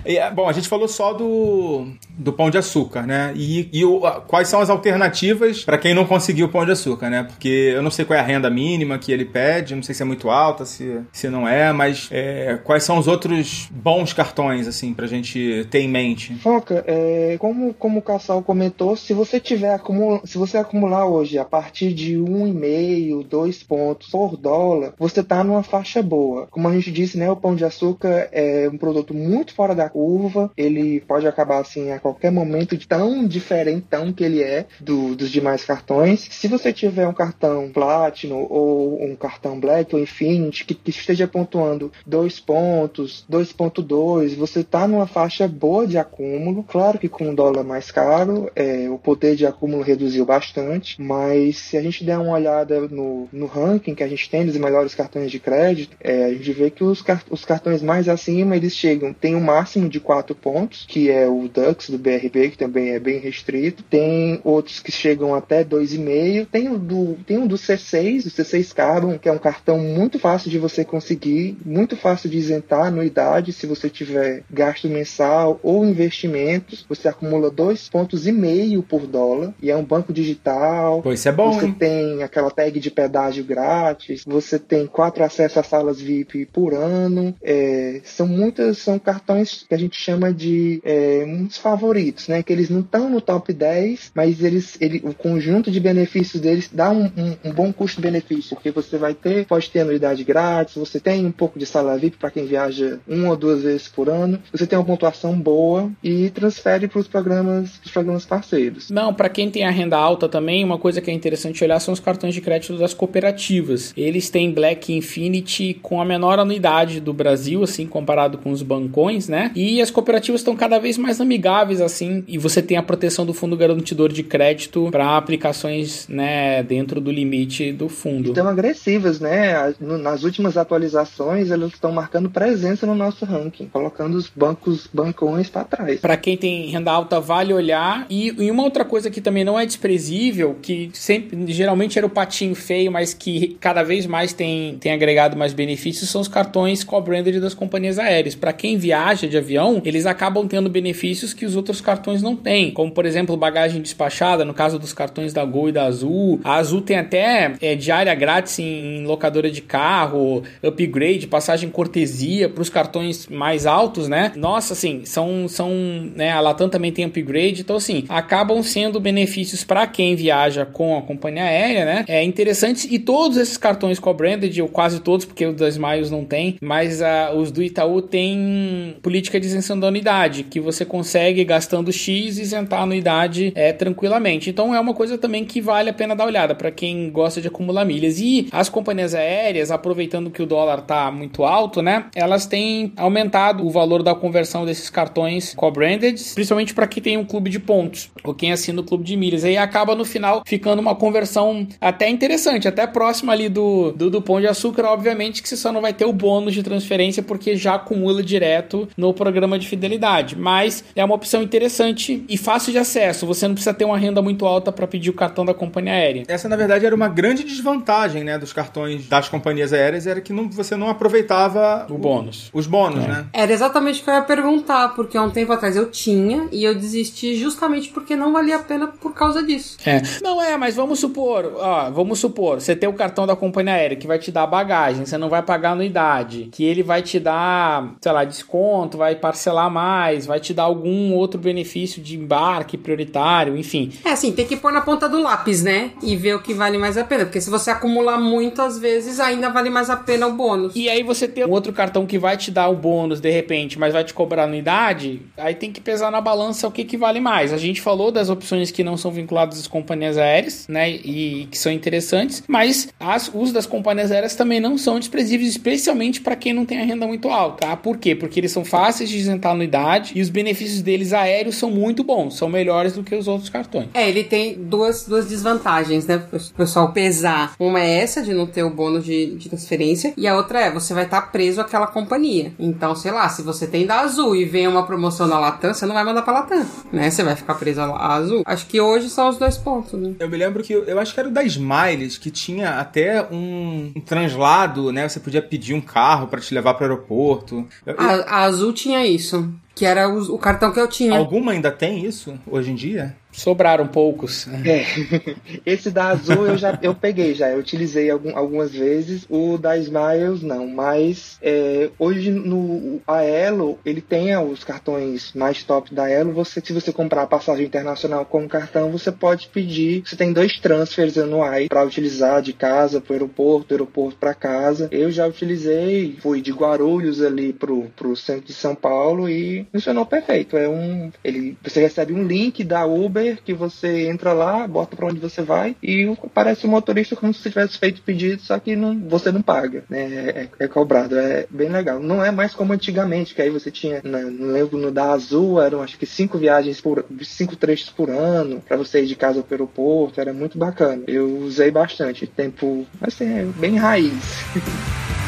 C: É, [laughs] bom, a gente falou só do, do pão de açúcar, né? E, e o- quais são as alternativas para quem não conseguiu o pão de açúcar, né? Porque eu não sei qual é a renda mínima que ele pede, não sei se é muito alta, se, se não é, mas é, quais são os outros bons cartões, assim, pra gente ter em mente?
E: Foca, é, como, como o Cassal comentou, se você tiver acumula, se você acumular hoje a partir de um e meio, dois pontos por dólar, você tá numa faixa boa. Como a gente disse, né, o pão de açúcar é um produto muito fora da curva. Ele pode acabar assim qualquer momento, tão diferentão que ele é do- dos demais cartões. Se você tiver um cartão Platinum ou um cartão Black ou Infinity que, que esteja pontuando dois pontos, 2.2, você tá numa faixa boa de acúmulo. Claro que com um dólar mais caro, é, o poder de acúmulo reduziu bastante, mas se a gente der uma olhada no, no ranking que a gente tem dos melhores cartões de crédito, é, a gente vê que os, os cartões mais acima, eles chegam, tem um máximo de 4 pontos, que é o Dux do BRB, que também é bem restrito. Tem outros que chegam até 2,5. Tem o do, tem um do C6, o C6 Carbon, que é um cartão muito fácil de você conseguir, muito fácil de isentar anuidade se você tiver gasto mensal ou investimentos. Você acumula dois pontos e meio por dólar e é um banco digital.
C: Pô, isso é bom,
E: Você
C: hein?
E: tem aquela tag de pedágio grátis, você tem quatro acessos a salas VIP por ano. é, são muitas, são cartões que a gente chama de é, uns favoritos, né? Que eles não estão no top 10, mas eles, ele, o conjunto de benefícios deles dá um, um- um bom custo-benefício, porque você vai ter, pode ter anuidade grátis, você tem um pouco de sala VIP para quem viaja uma ou duas vezes por ano, você tem uma pontuação boa e transfere para os programas, pros programas parceiros.
F: Não, para quem tem a renda alta também, uma coisa que é interessante olhar são os cartões de crédito das cooperativas. Eles têm Black Infinity com a menor anuidade do Brasil, assim, comparado com os bancões, né? E as cooperativas estão cada vez mais amigáveis, assim, e você tem a proteção do fundo garantidor de crédito para aplicações, né, dentro do limite do fundo.
E: Estão agressivas, né? Nas últimas atualizações, elas estão marcando presença no nosso ranking, colocando os bancos bancões para trás.
F: Para quem tem renda alta, vale olhar. E, e uma outra coisa que também não é desprezível, que sempre geralmente era o patinho feio, mas que cada vez mais tem, tem agregado mais benefícios, são os cartões co-branded das companhias aéreas. Para quem viaja de avião, eles acabam tendo benefícios que os outros cartões não têm, como por exemplo bagagem despachada, no caso dos cartões da Gol e da Azul. A Azul tem até é, diária grátis em, em locadora de carro, upgrade, passagem cortesia para os cartões mais altos, né? Nossa, assim, são, são né, a Latam também tem upgrade, então assim, acabam sendo benefícios para quem viaja com a companhia aérea, né? É interessante e todos esses cartões co-branded, ou quase todos, porque o das Smiles não tem, mas ah, os do Itaú tem política de isenção da unidade, que você consegue gastando X isentar a anuidade é, tranquilamente. Então é uma coisa também que vale a pena dar olhada para quem gosta de acumular milhas. E as companhias aéreas, aproveitando que o dólar tá muito alto, né? Elas têm aumentado o valor da conversão desses cartões co-branded, principalmente para quem tem um clube de pontos ou quem assina o clube de milhas. Aí acaba no final ficando uma conversão até interessante, até próxima ali do, do, do pão de açúcar. Obviamente que você só não vai ter o bônus de transferência porque já acumula direto no programa de fidelidade. Mas é uma opção interessante e fácil de acesso. Você não precisa ter uma renda muito alta para pedir o cartão da companhia aérea.
C: Essa, na verdade, era uma grande desvantagem, né, dos cartões das companhias aéreas, era que não- você não aproveitava
F: O bônus.
C: os bônus, né?
G: Era exatamente o que eu ia perguntar, porque há um tempo atrás eu tinha e eu desisti justamente porque não valia a pena por causa disso.
F: É. Não é, mas vamos supor, ó, vamos supor, você tem o cartão da companhia aérea que vai te dar bagagem, você não vai pagar anuidade, que ele vai te dar, sei lá, desconto, vai parcelar mais, vai te dar algum outro benefício de embarque prioritário, enfim.
G: É assim, tem que pôr na ponta do lápis, né? E ver o que vale mais a pena. Porque se você acumular muito, às vezes ainda vale mais a pena o bônus.
F: E aí você tem um outro cartão que vai te dar o bônus de repente, mas vai te cobrar anuidade, aí tem que pesar na balança o que, que vale mais. A gente falou das opções que não são vinculadas às companhias aéreas, né? E que são interessantes, mas as, os das companhias aéreas também não são desprezíveis, especialmente para quem não tem a renda muito alta. Tá? Por quê? Porque eles são fáceis de isentar anuidade e os benefícios deles aéreos são muito bons, são melhores do que os outros cartões.
G: É, ele tem duas, duas desvantagens, né? O pessoal pesar. Uma é essa de não ter o bônus de, de transferência, e a outra é você vai estar tá preso àquela companhia. Então, sei lá, se você tem da Azul e vem uma promoção na Latam, você não vai mandar pra Latam, né? Você vai ficar preso à Azul. Acho que hoje são os dois pontos, né?
C: Eu me lembro que eu, eu acho que era o da Smiles, que tinha até um, um translado, né? Você podia pedir um carro para te levar para o aeroporto. Eu,
G: a, a Azul tinha isso. Que era o, o, cartão que eu tinha.
C: Alguma ainda tem isso hoje em dia?
F: Sobraram poucos.
E: É. [laughs] Esse da Azul eu já eu peguei já, eu utilizei algum, algumas vezes. O da Smiles não, mas é, hoje no a Elo ele tem os cartões mais top da Elo. Você se você comprar a passagem internacional com o cartão, você pode pedir. Você tem dois transfers anuais para utilizar de casa para o aeroporto, do aeroporto para casa. Eu já utilizei, fui de Guarulhos ali pro pro centro de São Paulo e funcionou perfeito. É um ele você recebe um link da Uber que você entra lá, bota para onde você vai e aparece o motorista como se você tivesse feito pedido, só que não, você não paga, né? É, é, cobrado, é bem legal. Não é mais como antigamente, que aí você tinha, na, não lembro, no da Azul eram acho que cinco viagens por, cinco trechos por ano para você ir de casa para o aeroporto, era muito bacana. Eu usei bastante, tempo, assim, é bem raiz. [laughs]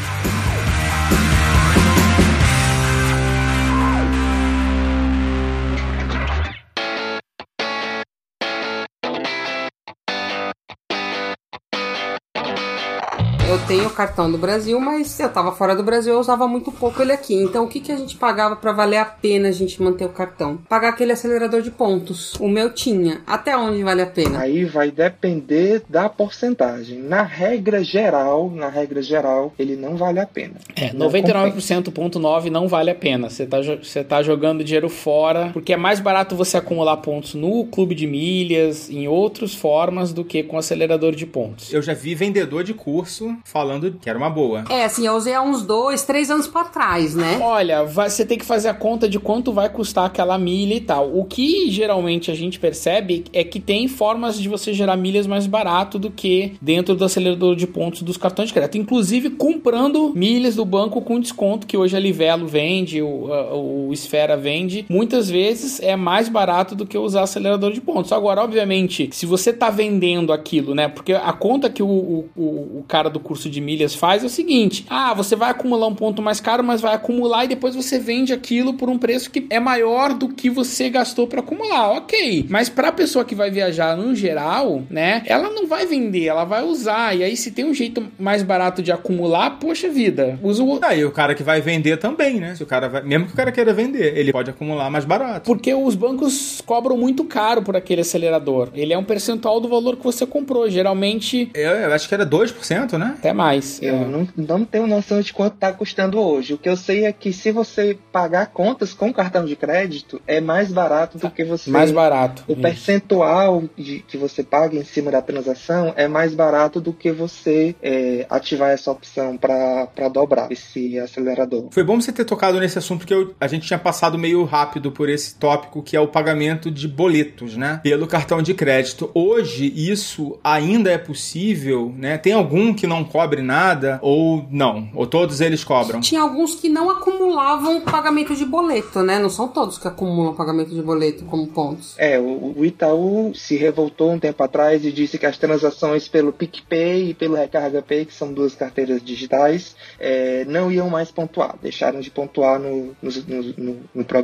G: eu tenho o cartão do Brasil, mas eu tava fora do Brasil, eu usava muito pouco ele aqui. Então o que, que a gente pagava para valer a pena a gente manter o cartão? Pagar aquele acelerador de pontos. O meu tinha. Até onde vale a pena?
E: Aí vai depender da porcentagem. Na regra geral, na regra geral, ele não vale a pena.
F: É, 99,9 não vale a pena. Você tá, você tá jogando dinheiro fora, porque é mais barato você acumular pontos no clube de milhas, em outras formas, do que com acelerador de pontos.
C: Eu já vi vendedor de curso falando que era uma boa.
G: É, assim, eu usei há uns dois, três anos para trás, né?
F: Olha, você tem que fazer a conta de quanto vai custar aquela milha e tal. O que geralmente a gente percebe é que tem formas de você gerar milhas mais barato do que dentro do acelerador de pontos dos cartões de crédito. Inclusive comprando milhas do banco com desconto que hoje a Livelo vende, o, o Esfera vende. Muitas vezes é mais barato do que usar acelerador de pontos. Agora, obviamente, se você tá vendendo aquilo, né? Porque a conta que o, o, o cara do curso de milhas faz é o seguinte: ah, você vai acumular um ponto mais caro, mas vai acumular e depois você vende aquilo por um preço que é maior do que você gastou para acumular. Ok, mas para a pessoa que vai viajar no geral, né, ela não vai vender, ela vai usar. E aí, se tem um jeito mais barato de acumular, poxa vida, usa o.
C: Aí o cara que vai vender também, né? Se o cara vai, mesmo que o cara queira vender, ele pode acumular mais barato.
F: Porque os bancos cobram muito caro por aquele acelerador. Ele é um percentual do valor que você comprou. Geralmente.
C: Eu, eu acho que era 2%, né?
F: Até mais.
E: Eu
F: é.
E: não, não tenho noção de quanto está custando hoje. O que eu sei é que se você pagar contas com cartão de crédito, é mais barato do que você.
F: Mais barato.
E: O
F: isso.
E: percentual de, que você paga em cima da transação é mais barato do que você é, ativar essa opção para dobrar esse acelerador.
C: Foi bom você ter tocado nesse assunto, porque eu, a gente tinha passado meio rápido por esse tópico que é o pagamento de boletos, né? Pelo cartão de crédito. Hoje, isso ainda é possível, né? Tem algum que não cobre nada ou não? Ou todos eles cobram?
G: Tinha alguns que não acumulavam pagamento de boleto, né? Não são todos que acumulam pagamento de boleto como pontos.
E: É, o, o Itaú se revoltou um tempo atrás e disse que as transações pelo PicPay e pelo Recarga Pay, que são duas carteiras digitais, é, não iam mais pontuar, deixaram de pontuar no, nos, no, no,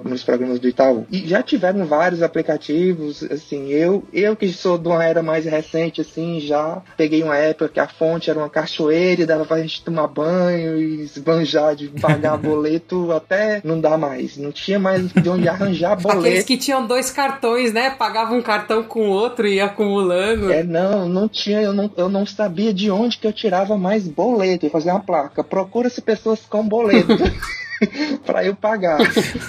E: nos programas do Itaú. E já tiveram vários aplicativos, assim, eu, eu que sou de uma era mais recente, assim, já peguei uma época que a fonte era uma cachoeira e dava pra gente tomar banho e esbanjar de pagar [laughs] boleto até não dá mais. Não tinha mais de onde arranjar [laughs] boleto.
G: Aqueles que tinham dois cartões, né? Pagavam um cartão com o outro e ia acumulando.
E: É, não, não tinha, eu não, eu não sabia de onde que eu tirava mais boleto. Eu fazia uma placa, procura-se pessoas com boleto. [laughs] [laughs] para eu pagar,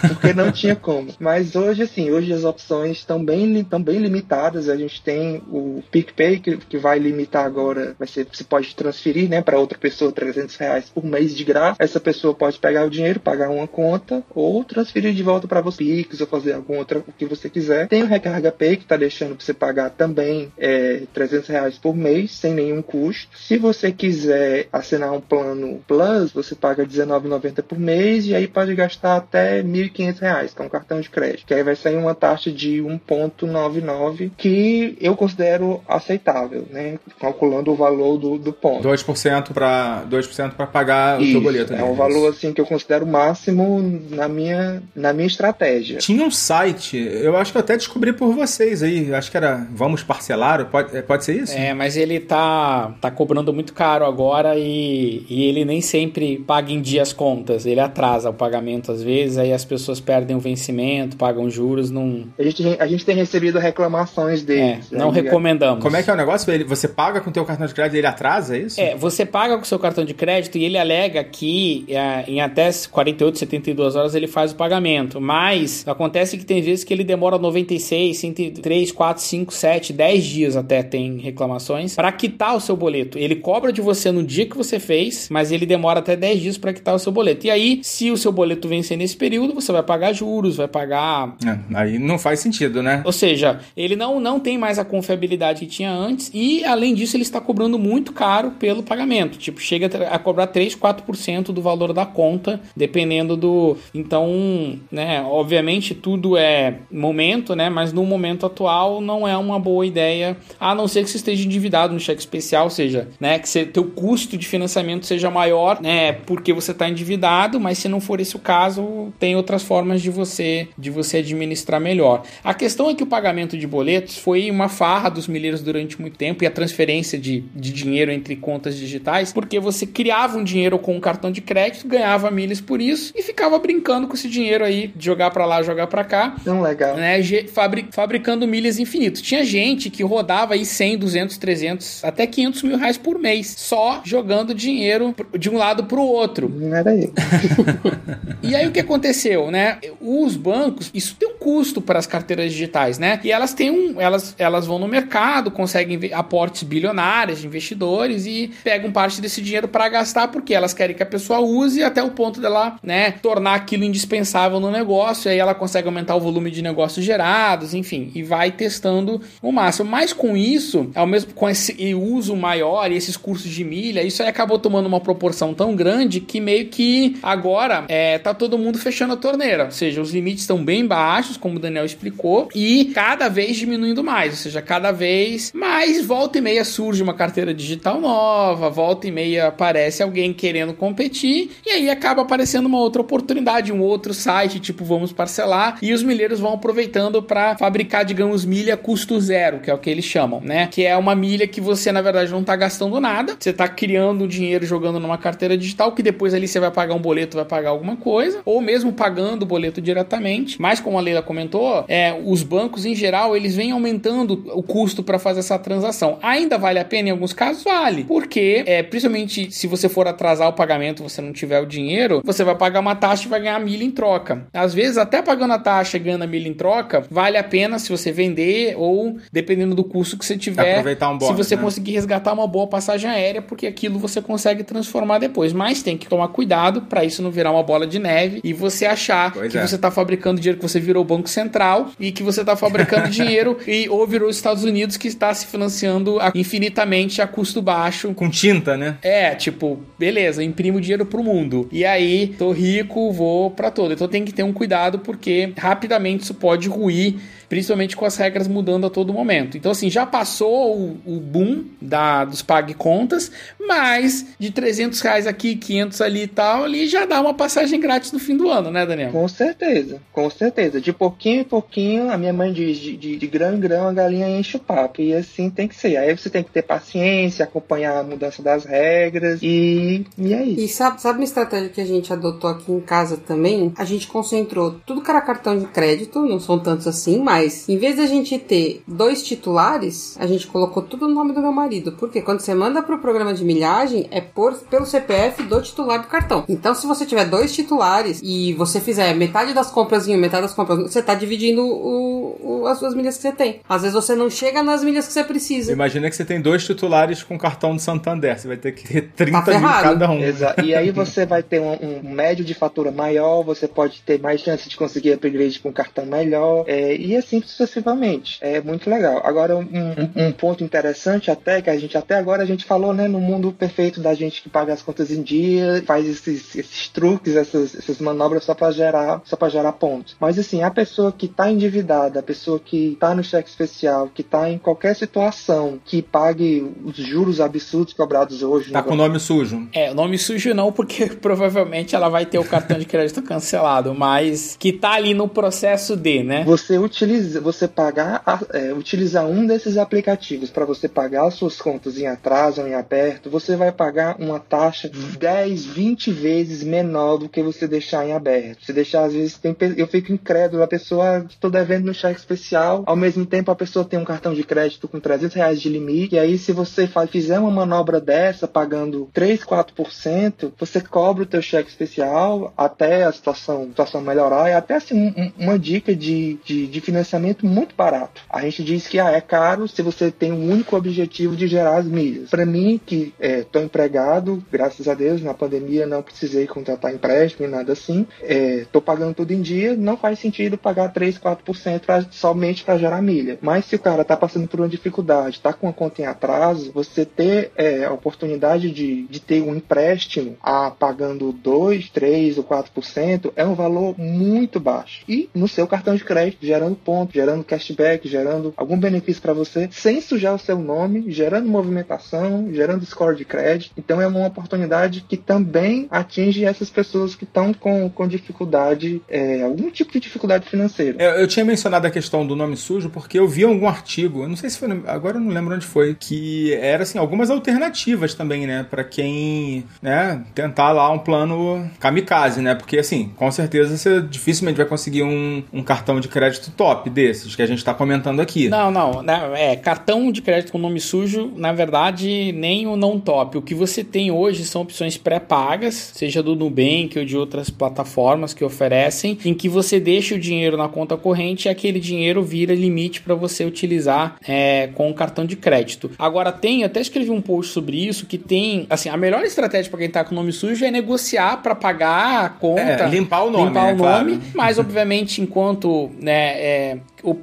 E: porque não tinha como. Mas hoje, assim, hoje as opções estão bem, estão bem limitadas. A gente tem o PicPay, que, que vai limitar agora, vai ser, você pode transferir, né, para outra pessoa 300 reais por mês de graça. Essa pessoa pode pegar o dinheiro, pagar uma conta, ou transferir de volta para você, Pix, ou fazer alguma outra, o que você quiser. Tem o Recarga Pay, que está deixando você pagar também é, 300 reais por mês, sem nenhum custo. Se você quiser assinar um plano Plus, você paga R$19,90 por mês e aí pode gastar até R$ 1.500 com cartão de crédito. Que aí vai sair uma taxa de 1,99 que eu considero aceitável, né? Calculando o valor do, do ponto.
C: 2% para 2% para pagar
E: Isso,
C: o teu boleto.
E: É
C: né?
E: um valor assim que eu considero máximo na minha, na minha estratégia.
C: Tinha um site, eu acho que eu até descobri por vocês aí, acho que era Vamos Parcelar, pode, pode ser isso?
F: É, mas ele tá, tá cobrando muito caro agora e, e ele nem sempre paga em dia as contas. Ele atrasa o pagamento às vezes, aí as pessoas perdem o vencimento, pagam juros, não,
E: A gente, a gente tem recebido reclamações
F: é,
E: deles.
F: não
E: né?
F: recomendamos.
C: Como é que é o negócio? Ele, você paga com o teu cartão de crédito e ele atrasa, é isso?
F: É, você paga com o seu cartão de crédito e ele alega que é, em até 48, 72 horas ele faz o pagamento. Mas acontece que tem vezes que ele demora 96, 103, 4, 5, 7, 10 dias até tem reclamações para quitar o seu boleto. Ele cobra de você no dia que você fez, mas ele demora até 10 dias para quitar o seu boleto. E aí, se o seu boleto vencer nesse período, você vai pagar juros, vai pagar
C: É, aí não faz sentido, né?
F: ou seja, ele não, não tem mais a confiabilidade que tinha antes e, além disso, ele está cobrando muito caro pelo pagamento. Tipo, chega a cobrar 3, 4% do valor da conta, dependendo do. Então, né, obviamente tudo é momento, né? Mas no momento atual não é uma boa ideia, a não ser que você esteja endividado no cheque especial, ou seja, né, que teu custo de financiamento seja maior, né, porque você está endividado, mas se não for esse o caso, tem outras formas de você de você administrar melhor. A questão é que o pagamento de boletos foi uma farra dos milheiros durante muito tempo e a transferência de, de dinheiro entre contas digitais, porque você criava um dinheiro com um cartão de crédito, ganhava milhas por isso e ficava brincando com esse dinheiro aí, de jogar para lá, jogar para cá,
E: Não, legal.
F: né, fabri- fabricando milhas infinito. Tinha gente que rodava aí 100, 200, 300, até 500 mil reais por mês, só jogando dinheiro de um lado pro outro.
E: Não era aí. [laughs]
F: E aí o que aconteceu, né? Os bancos, isso tem um custo para as carteiras digitais, né? E elas têm um, elas, elas vão no mercado, conseguem aportes bilionários de investidores e pegam parte desse dinheiro para gastar porque elas querem que a pessoa use até o ponto dela, né, tornar aquilo indispensável no negócio, e aí ela consegue aumentar o volume de negócios gerados, enfim, e vai testando o máximo. Mas com isso, ao mesmo com esse uso maior e esses cursos de milha, isso aí acabou tomando uma proporção tão grande que meio que agora é, tá todo mundo fechando a torneira. Ou seja, os limites estão bem baixos, como o Daniel explicou, e cada vez diminuindo mais. Ou seja, cada vez mais volta e meia surge uma carteira digital nova, volta e meia aparece alguém querendo competir, e aí acaba aparecendo uma outra oportunidade, um outro site, tipo vamos parcelar, e os milheiros vão aproveitando para fabricar, digamos, milha custo zero, que é o que eles chamam, né? Que é uma milha que você, na verdade, não tá gastando nada, você tá criando dinheiro jogando numa carteira digital, que depois ali você vai pagar um boleto, vai alguma coisa, ou mesmo pagando o boleto diretamente. Mas como a Leila comentou, é, os bancos em geral, eles vêm aumentando o custo para fazer essa transação. Ainda vale a pena em alguns casos? Vale. Porque, é, principalmente se você for atrasar o pagamento, você não tiver o dinheiro, você vai pagar uma taxa e vai ganhar milha em troca. Às vezes, até pagando a taxa e ganhando a milha em troca, vale a pena se você vender ou dependendo do custo que você tiver.
C: Aproveitar um bônus,
F: Se você
C: né?
F: conseguir resgatar uma boa passagem aérea, porque aquilo você consegue transformar depois. Mas tem que tomar cuidado para isso não virar uma bola de neve e você achar
C: Pois
F: que
C: é.
F: você está fabricando dinheiro, que você virou o Banco Central e que você está fabricando [laughs] dinheiro e ou virou os Estados Unidos que está se financiando a- infinitamente a custo baixo.
C: Com tinta, né?
F: É, tipo, beleza, imprimo dinheiro pro mundo. E aí, tô rico, vou pra todo. Então tem que ter um cuidado porque rapidamente isso pode ruir principalmente com as regras mudando a todo momento. Então, assim, já passou o, o boom da, dos pague contas, mas de 300 reais aqui, 500 ali e tal, ali já dá uma passagem grátis no fim do ano, né, Daniel?
E: Com certeza, com certeza. De pouquinho em pouquinho, a minha mãe diz, de, de, de grão em grão a galinha enche o papo. E assim tem que ser. Aí você tem que ter paciência, acompanhar a mudança das regras e, e é isso.
G: E sabe, sabe uma estratégia que a gente adotou aqui em casa também? A gente concentrou tudo que era cartão de crédito, não são tantos assim, mas Mas, em vez da gente ter dois titulares, a gente colocou tudo no nome do meu marido. Porque quando você manda pro programa de milhagem, é por, pelo CPF do titular do cartão. Então, se você tiver dois titulares e você fizer metade das compras em um, metade das compras, você tá dividindo o, o- as suas milhas que você tem. Às vezes você não chega nas milhas que você precisa.
C: Imagina que você tem dois titulares com cartão de Santander. Você vai ter que ter [laughs] 30 mil
G: ferrado.
C: cada um.
E: Exa- E aí você vai ter um, um médio de fatura maior, você pode ter mais chance de conseguir upgrade com um cartão melhor, é, e assim sucessivamente. É muito legal. Agora, um, um- um ponto interessante até, que a gente até agora a gente falou, né, no mundo perfeito da gente que paga as contas em dia, faz esses, esses truques, essas, essas manobras só para gerar, só para gerar pontos. Mas assim, a pessoa que está endividada, a pessoa que está no cheque especial, que está em qualquer situação que pague os juros absurdos cobrados hoje,
C: Tá
E: no
C: com o nome sujo.
F: É, nome sujo não, porque [laughs] provavelmente ela vai ter o cartão de crédito cancelado, mas que tá ali no processo de, né?
E: Você utiliza, você pagar, é, utilizar um desses aplicativos para você pagar as suas contas em atraso ou em aberto, você vai pagar uma taxa 10, 20 vezes menor do que você deixar em aberto. Se deixar, às vezes, tem, eu fico incrédulo, a pessoa, estou devendo no cheque especial, ao mesmo tempo a pessoa tem um cartão de crédito com 300 reais de limite, e aí se você fa- fizer uma manobra dessa, pagando 3, 4%, você cobra o teu cheque especial até a situação, situação melhorar, e até assim, um- uma dica de, de, de financiamento muito barato. A gente diz que ah, é caro se você tem um único objetivo de gerar as milhas. Para mim, que estou empregado, graças a Deus, na pandemia não precisei contratar empréstimo e nada assim, estou pagando tudo em dia, não faz sentido pagar 3, 4% pra, somente para gerar milha. Mas se o cara está passando por uma dificuldade, está com a conta em atraso, você ter é, a oportunidade de, de ter um empréstimo a pagando 2, 3 ou 4% é um valor muito baixo. E no seu cartão de crédito, gerando gerando cashback, gerando algum benefício para você, sem sujar o seu nome, gerando movimentação, gerando score de crédito. Então é uma oportunidade que também atinge essas pessoas que estão com, com dificuldade, é, algum tipo de dificuldade financeira.
C: É, Eu tinha mencionado a questão do nome sujo porque eu vi algum artigo, eu não sei se foi, agora eu não lembro onde foi, que era assim, algumas alternativas também, né, Pra quem, né, tentar lá um plano kamikaze, né? Porque assim, com certeza você dificilmente vai conseguir um, um cartão de crédito top desses que a gente tá comentando aqui.
F: Não, não, né, é, cartão de crédito com nome sujo, na verdade, nem o não top. O que você tem hoje são opções pré-pagas, seja do Nubank ou de outras plataformas que oferecem, em que você deixa o dinheiro na conta corrente e aquele dinheiro vira limite para você utilizar é, com o cartão de crédito. Agora tem, até escrevi um post sobre isso, que tem, assim, a melhor estratégia para quem tá com nome sujo é negociar para pagar a conta.
C: É, limpar o nome,
F: limpar
C: né,
F: o nome,
C: claro.
F: mas obviamente enquanto, né, é,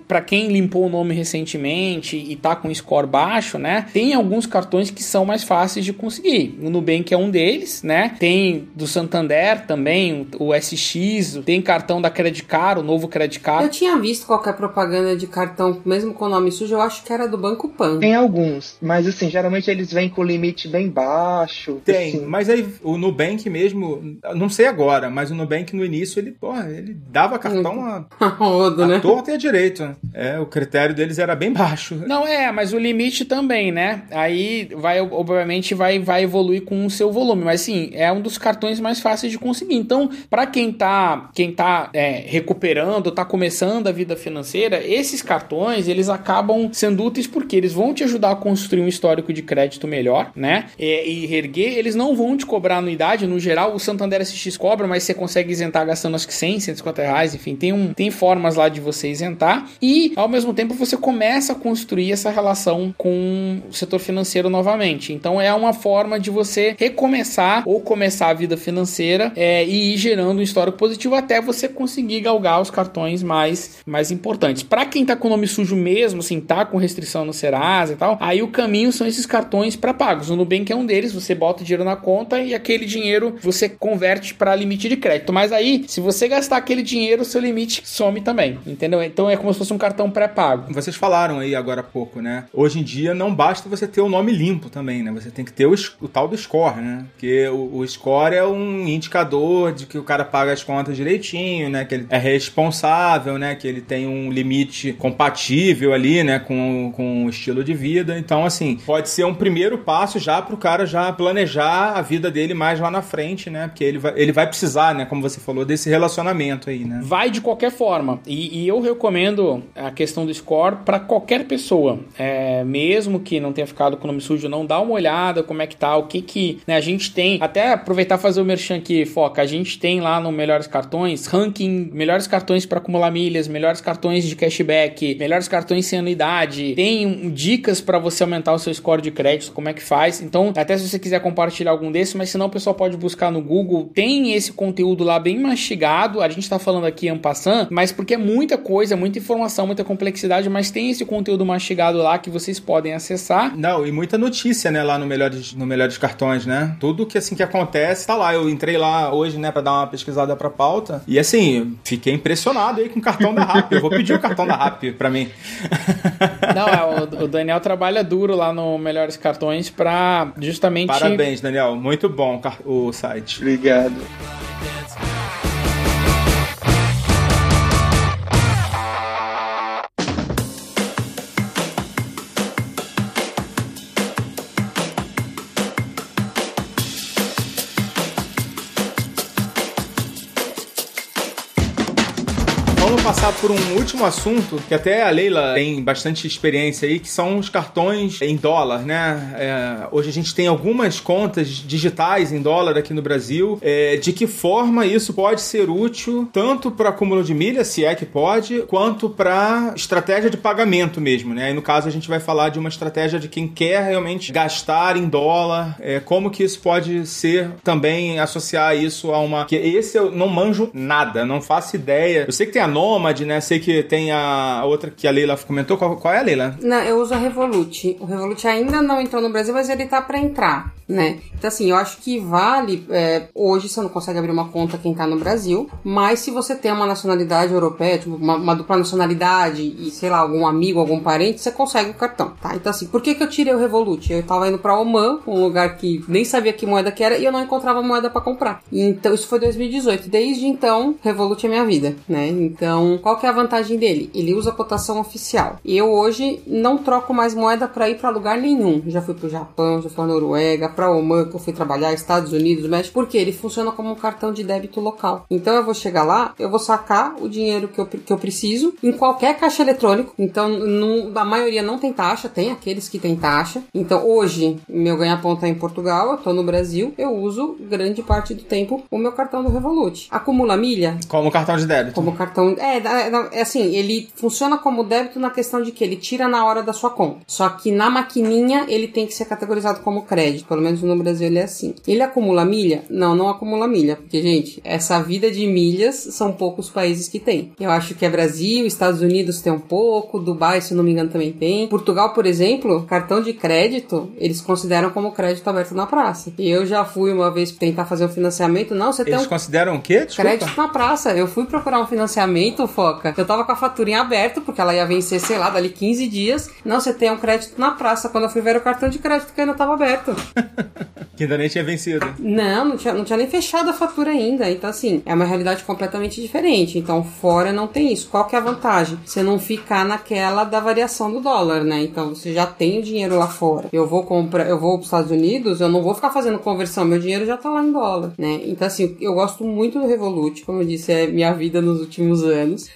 F: para quem limpou o nome recentemente e tá com score baixo, né, tem alguns cartões que são mais fáceis de conseguir. O Nubank é um deles, né? Tem do Santander também, o SX, tem cartão da Credit Card, o novo Credit
G: Eu
F: Card.
G: tinha visto qualquer propaganda de cartão, mesmo com nome sujo, eu acho que era do Banco Pan.
E: Tem alguns, mas assim, geralmente eles vêm com limite bem baixo.
C: Tem,
E: assim.
C: mas aí o Nubank mesmo, não sei agora, mas o Nubank no início ele, porra, ele dava cartão a, [laughs] a
G: né?
C: torta e a direito. É, o critério deles era bem baixo.
F: Não é, mas o limite também, né? Aí vai, obviamente, vai, vai evoluir com o seu volume, mas sim, é um dos cartões mais fáceis de conseguir. Então, para quem tá, quem tá é, recuperando, tá começando a vida financeira, esses cartões eles acabam sendo úteis porque eles vão te ajudar a construir um histórico de crédito melhor, né? E, e eles não vão te cobrar anuidade. No geral, o Santander SX cobra, mas você consegue isentar gastando acho que 100, 150 reais, enfim, tem, um, tem formas lá de você isentar. E ao mesmo tempo você começa a construir essa relação com o setor financeiro novamente. Então é uma forma de você recomeçar ou começar a vida financeira é, e ir gerando um histórico positivo até você conseguir galgar os cartões mais, mais importantes. Para quem tá com o nome sujo mesmo, assim, tá com restrição no Serasa e tal, aí o caminho são esses cartões pré-pagos. O Nubank é um deles, você bota o dinheiro na conta e aquele dinheiro você converte para limite de crédito. Mas aí, se você gastar aquele dinheiro, seu limite some também, entendeu? Então é como se fosse um cartão pré-pago.
C: Vocês falaram aí agora há pouco, né? Hoje em dia não basta você ter o nome limpo também, né? Você tem que ter o, o tal do score, né? Porque o, o score é um indicador de que o cara paga as contas direitinho, né? Que ele é responsável, né? Que ele tem um limite compatível ali, né? Com, com o estilo de vida. Então, assim, pode ser um primeiro passo já pro cara já planejar a vida dele mais lá na frente, né? Porque ele vai, ele vai precisar, né? Como você falou, desse relacionamento aí, né?
F: Vai de qualquer forma. E, e eu recomendo recomendo a questão do score para qualquer pessoa, é, mesmo que não tenha ficado com o nome sujo, não dá uma olhada como é que tá, o que que né, a gente tem. Até aproveitar fazer o merchan aqui, foca. A gente tem lá no Melhores Cartões ranking, melhores cartões para acumular milhas, melhores cartões de cashback, melhores cartões sem anuidade. Tem dicas para você aumentar o seu score de crédito, como é que faz. Então, até se você quiser compartilhar algum desses, mas senão o pessoal pode buscar no Google. Tem esse conteúdo lá bem mastigado. A gente tá falando aqui en passant, mas porque é muita coisa, muita informação, muita complexidade, mas tem esse conteúdo mastigado lá que vocês podem acessar.
C: Não, e muita notícia, né, lá no Melhores, no Melhores Cartões, né? Tudo que assim que acontece tá lá. Eu entrei lá hoje, né, para dar uma pesquisada pra pauta. E assim, fiquei impressionado aí com o cartão da RAP. Eu vou pedir o cartão da RAP pra mim. [laughs]
F: Não, é, o, o Daniel trabalha duro lá no Melhores Cartões pra justamente.
C: Parabéns, Daniel. Muito bom o site.
E: Obrigado.
C: Vamos passar por um último assunto que até a Leila tem bastante experiência aí, que são os cartões em dólar, né? É, hoje a gente tem algumas contas digitais em dólar aqui no Brasil. É, de que forma isso pode ser útil tanto para acúmulo de milha, se é que pode, quanto para estratégia de pagamento mesmo, né? E no caso a gente vai falar de uma estratégia de quem quer realmente gastar em dólar. É, como que isso pode ser também associar isso a uma que esse eu não manjo nada, não faço ideia. Eu sei que tem a Nomad, né? Sei que tem a outra que a Leila comentou. Qual, qual é a Leila?
G: Não, eu uso a Revolut. O Revolut ainda não entrou no Brasil, mas ele tá para entrar, né? Então, assim, eu acho que vale. É, hoje você não consegue abrir uma conta quem tá no Brasil, mas se você tem uma nacionalidade europeia, tipo, uma, uma dupla nacionalidade e, sei lá, algum amigo, algum parente, você consegue o cartão, tá? Então, assim, por que, que eu tirei o Revolut? Eu tava indo pra Oman, um lugar que nem sabia que moeda que era, e eu não encontrava moeda para comprar. Então, isso foi 2018. Desde então, Revolut é minha vida, né? Então, então, qual que é a vantagem dele? Ele usa cotação oficial. Eu hoje não troco mais moeda para ir para lugar nenhum. Já fui pro Japão, já fui pra Noruega, para Oman que eu fui trabalhar, Estados Unidos, México, porque ele funciona como um cartão de débito local. Então eu vou chegar lá, eu vou sacar o dinheiro que eu, que eu preciso em qualquer caixa eletrônico. Então, no, a maioria não tem taxa, tem aqueles que tem taxa. Então, hoje, meu ganha-pão tá em Portugal, eu tô no Brasil, eu uso grande parte do tempo o meu cartão do Revolut. Acumula milha?
C: Como cartão de débito.
G: Como cartão é, é, assim, ele funciona como débito na questão de que ele tira na hora da sua conta. Só que na maquininha ele tem que ser categorizado como crédito. Pelo menos no Brasil ele é assim. Ele acumula milha? Não, não acumula milha. Porque, gente, essa vida de milhas são poucos países que tem. Eu acho que é Brasil, Estados Unidos tem um pouco, Dubai, se não me engano, também tem. Portugal, por exemplo, cartão de crédito, eles consideram como crédito aberto na praça. E eu já fui uma vez tentar fazer um financiamento. Não, você
C: eles
G: tem um.
C: consideram o quê?
G: Desculpa. Crédito na praça. Eu fui procurar um financiamento momento, Foca, eu tava com a fatura em aberto, porque ela ia vencer, sei lá, dali 15 dias. Não, você tem um crédito na praça. Quando eu fui ver o cartão de crédito que ainda tava aberto. [laughs]
C: que ainda nem tinha vencido.
G: Não, não tinha, não tinha nem fechado a fatura ainda. Então, assim, é uma realidade completamente diferente. Então, fora não tem isso. Qual que é a vantagem? Você não ficar naquela da variação do dólar, né? Então, você já tem o dinheiro lá fora. Eu vou comprar, eu vou pros Estados Unidos, eu não vou ficar fazendo conversão. Meu dinheiro já tá lá em dólar, né? Então, assim, eu gosto muito do Revolut. Como eu disse, é minha vida nos últimos anos anos.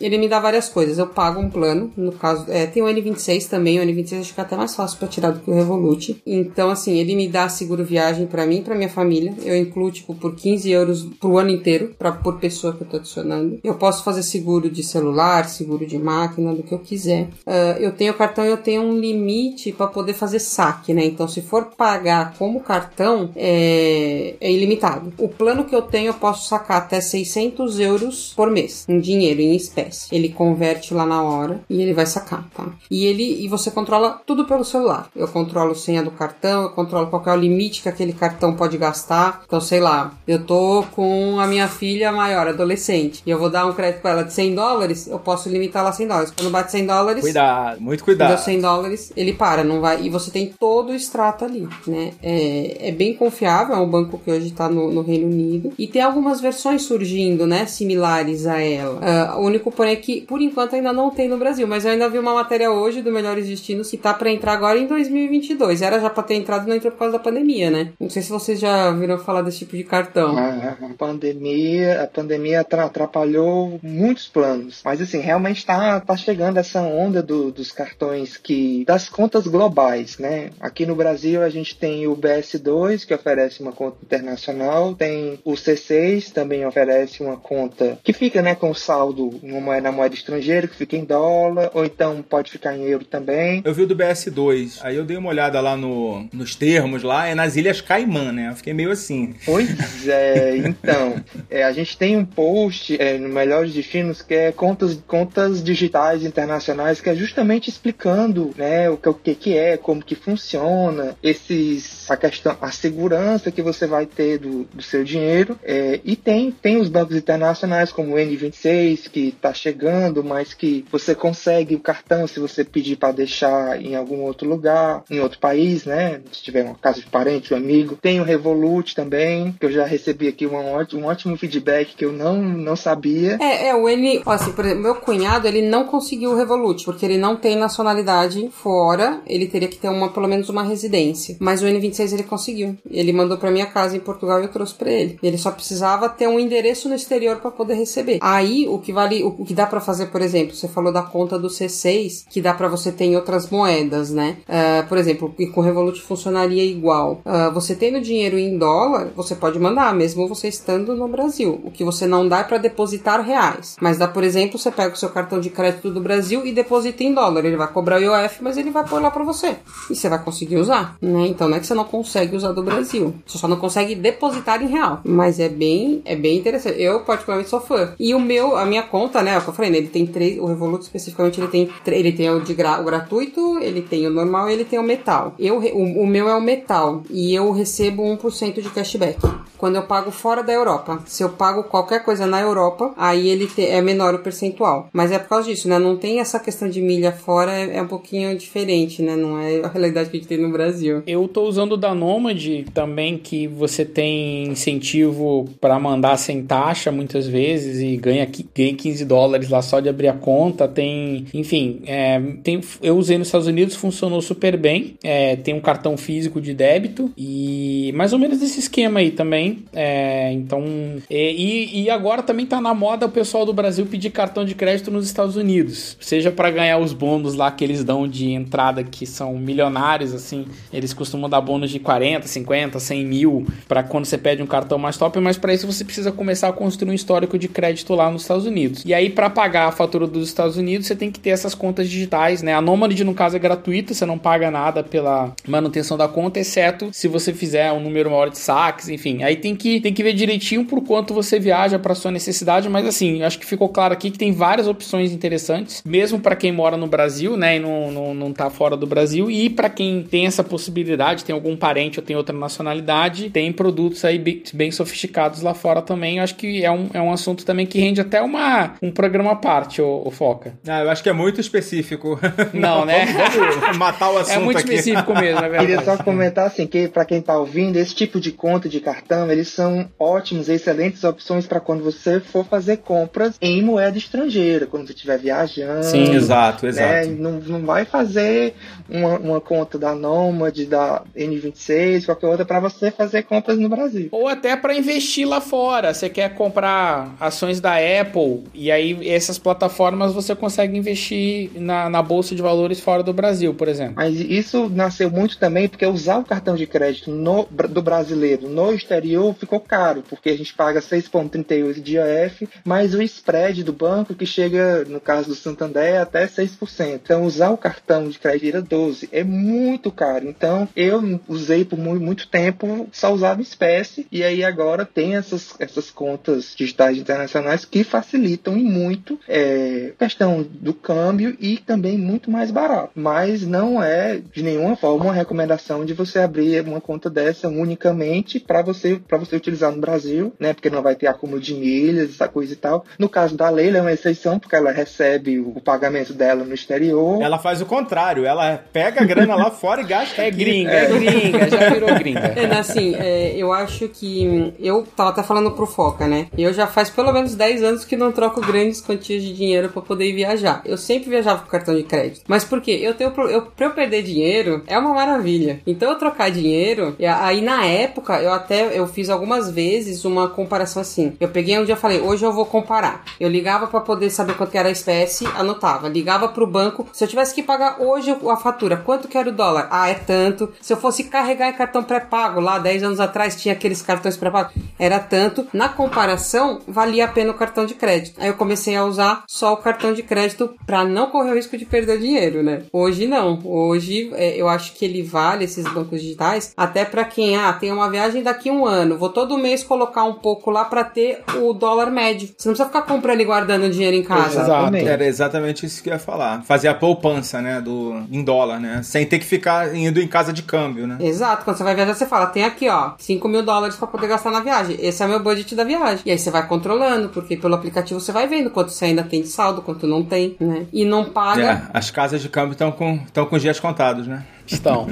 G: Ele me dá várias coisas. Eu pago um plano, no caso, é, tem o N26 também. O N26 acho que é até mais fácil para tirar do que o Revolut. Então, assim, ele me dá seguro viagem para mim, para minha família. Eu incluo, tipo, por 15 euros pro ano inteiro, pra, por pessoa que eu tô adicionando. Eu posso fazer seguro de celular, seguro de máquina, do que eu quiser. Uh, eu tenho cartão e eu tenho um limite para poder fazer saque, né? Então, se for pagar como cartão, é, é ilimitado. O plano que eu tenho, eu posso sacar até 600 euros por mês em dinheiro, em espécie. Ele converte lá na hora e ele vai sacar, tá? E ele e você controla tudo pelo celular. Eu controlo a senha do cartão, eu controlo qual é o limite que aquele cartão pode gastar. Então, sei lá, eu tô com a minha filha maior, adolescente, e eu vou dar um crédito para ela de 100 dólares, eu posso limitar ela a 100 dólares. Quando bate 100 dólares,
C: cuidado, muito cuidado.
G: Deu 100 dólares, ele para, não vai. E você tem todo o extrato ali, né? É, é bem confiável, é um banco que hoje tá no, no Reino Unido. E tem algumas versões surgindo, né? Similares a ela. Ah, o único porém é que, por enquanto, ainda não tem no Brasil. Mas eu ainda vi uma matéria hoje do Melhores Destinos que tá pra entrar agora em 2022. Era já pra ter entrado, não entrou por causa da pandemia, né? Não sei se vocês já viram falar desse tipo de cartão.
E: A, a pandemia, a pandemia atra- atrapalhou muitos planos. Mas assim, realmente tá, tá chegando essa onda do- dos cartões que. das contas globais, né? Aqui no Brasil a gente tem o BS2, que oferece uma conta internacional, tem o C6, também oferece uma conta que fica né, com saldo numa moeda, na moeda estrangeira, que fica em dólar, ou então pode ficar em euro também.
C: Eu vi o do BS2, aí eu dei uma olhada lá no, nos termos lá, é nas Ilhas Caimã, né? Eu fiquei meio assim.
E: Pois é, [laughs] então, é, a gente tem um post é, no Melhores Destinos que é contas, contas digitais internacionais, que é justamente explicando né, o, que, o que, é, como que funciona, esses, a questão, a segurança que você vai ter do, do seu dinheiro. é, e tem, tem os bancos internacionais como o N26, que está chegando, mas que você consegue o cartão se você pedir para deixar em algum outro lugar, em outro país, né? Se tiver uma casa de parente, um amigo. Tem o Revolut também, que eu já recebi aqui um ótimo, um ótimo feedback que eu não, não sabia.
G: É, é, o ó, Assim, por exemplo, meu cunhado, ele não conseguiu o Revolut, porque ele não tem nacionalidade fora, ele teria que ter uma, pelo menos uma residência. Mas o N26 ele conseguiu. Ele mandou pra minha casa em Portugal e eu trouxe pra ele. Ele só precisava ter um endereço no exterior pra poder receber. Aí, o que vale, o, que dá pra fazer, por exemplo, você falou da conta do C6, que dá pra você ter em outras moedas, né? Ah, por exemplo, e com o Revolut funcionaria igual. Ah, você tendo dinheiro em dólar, você pode mandar, mesmo você estando no Brasil. O que você não dá é pra depositar reais. Mas dá, por exemplo, você pega o seu cartão de crédito do Brasil e deposita em dólar. Ele vai cobrar o IOF, mas ele vai pôr lá pra você. E você vai conseguir usar, né? Então não é que você não consegue usar do Brasil. Você só não consegue depositar em real. Mas é bem, é bem interessante. Eu, particularmente, sou fã. E o meu, a minha conta, né? É o que eu falei, né? Ele tem três, o Revolut especificamente, ele tem, ele tem o de gra, o gratuito, ele tem o normal e ele tem o metal. Eu, o, o meu é o metal. E eu recebo 1% de cashback. Quando eu pago fora da Europa. Se eu pago qualquer coisa na Europa, aí ele te- é menor o percentual. Mas é por causa disso, né? Não tem essa questão de milha fora, é, é um pouquinho diferente, né? Não é a realidade que a gente tem no Brasil.
F: Eu tô usando o da Nomad também, que você tem incentivo para mandar sem taxa muitas vezes e ganha, ganha 15 dólares lá só de abrir a conta. Tem, enfim, é, tem, eu usei nos Estados Unidos, funcionou super bem. É, tem um cartão físico de débito e mais ou menos esse esquema aí também. É, então, e, e agora também tá na moda o pessoal do Brasil pedir cartão de crédito nos Estados Unidos, seja para ganhar os bônus lá que eles dão de entrada que são milionários assim. Eles costumam dar bônus de 40, 50, 100 mil para quando você pede um cartão mais top, mas para isso você precisa começar a construir um histórico de crédito lá nos Estados Unidos. E aí para pagar a fatura dos Estados Unidos, você tem que ter essas contas digitais, né? A Nomad no caso é gratuita, você não paga nada pela manutenção da conta, exceto se você fizer um número maior de saques, enfim. Aí tem que tem que ver direitinho por quanto você viaja para sua necessidade, mas assim, acho que ficou claro aqui que tem várias opções interessantes, mesmo para quem mora no Brasil, né, e não, não, não tá fora do Brasil, e para quem tem essa possibilidade, tem algum parente ou tem outra nacionalidade, tem produtos aí bem, bem sofisticados lá fora também. Acho que é um, é um assunto também que rende até uma, um programa à parte, o, o Foca.
C: Ah, eu acho que é muito específico. [laughs]
F: Não, né?
C: Vamos, vamos matar o assunto
F: É muito
C: aqui.
F: específico mesmo, é
E: Queria
F: verdade.
E: só comentar assim que para quem tá ouvindo, esse tipo de conta de cartão, eles são ótimos, excelentes opções para quando você for fazer compras em moeda estrangeira, quando você estiver viajando.
C: Sim, exato,
E: né?
C: exato.
E: Não, não vai fazer uma, uma conta da Nomad, da N26, qualquer outra para você fazer compras no Brasil.
F: Ou até para investir lá fora. Você quer comprar ações da Apple e aí essas plataformas você consegue investir na, na bolsa de valores fora do Brasil, por exemplo.
E: Mas isso nasceu muito também porque usar o cartão de crédito no- do brasileiro no exterior ficou caro, porque a gente paga 6,38 de IOF, mais o spread do banco que chega, no caso do Santander, até 6%. Então usar o cartão de crédito era 12, é muito caro. Então eu usei por mu- muito tempo, só usava espécie, e aí agora tem essas, essas contas digitais internacionais que facilitam e muito é, questão do câmbio e também muito mais barato. Mas não é de nenhuma forma uma recomendação de você abrir uma conta dessa unicamente para você para você utilizar no Brasil, né? Porque não vai ter acúmulo de milhas, essa coisa e tal. No caso da Leila é uma exceção, porque ela recebe o pagamento dela no exterior.
C: Ela faz o contrário, ela pega a grana lá fora e gasta
F: É
C: aqui.
F: gringa, é gringa, já virou gringa. [laughs]
G: É, assim, é, eu acho que. Eu tava até falando pro Foca, né? Eu já faz pelo menos 10 anos que não troco grandes quantias de dinheiro pra poder viajar. Eu sempre viajava com cartão de crédito. Mas por quê? Eu tenho. pro- Eu, pra eu perder dinheiro é uma maravilha. Então eu trocar dinheiro. e Aí na época eu até eu fiz algumas vezes uma comparação assim. Eu peguei um dia e falei, hoje eu vou comparar. Eu ligava pra poder saber quanto era a espécie, anotava. Ligava pro banco. Se eu tivesse que pagar hoje a fatura, quanto que era o dólar? Ah, é tanto. Se eu fosse carregar em cartão pré-pago, lá 10 anos atrás tinha aqueles cartões pré-pagos, era tanto. Na comparação, valia a pena o cartão de crédito. Aí eu comecei a usar só o cartão de crédito pra não correr o risco de perder dinheiro, né? Hoje não. Hoje é, eu acho que ele vale esses bancos digitais até pra quem, ah, tem uma viagem daqui a um ano, vou todo mês colocar um pouco lá pra ter o dólar médio. Você não precisa ficar comprando e guardando dinheiro em casa.
E: Exatamente.
C: Era exatamente isso que eu ia falar. Fazer a poupança, né? Do, em dólar, né? Sem ter que ficar indo em casa de câmbio, né?
G: Exato, quando você vai viajar, você fala, tem aqui, ó, 5 mil dólares pra poder gastar na viagem. Esse é o meu budget da viagem. E aí você vai controlando, porque pelo aplicativo você vai vendo quanto você ainda tem de saldo, quanto não tem, né? E não paga.
C: É, as casas de câmbio estão com, estão com os dias contados, né?
F: Estão.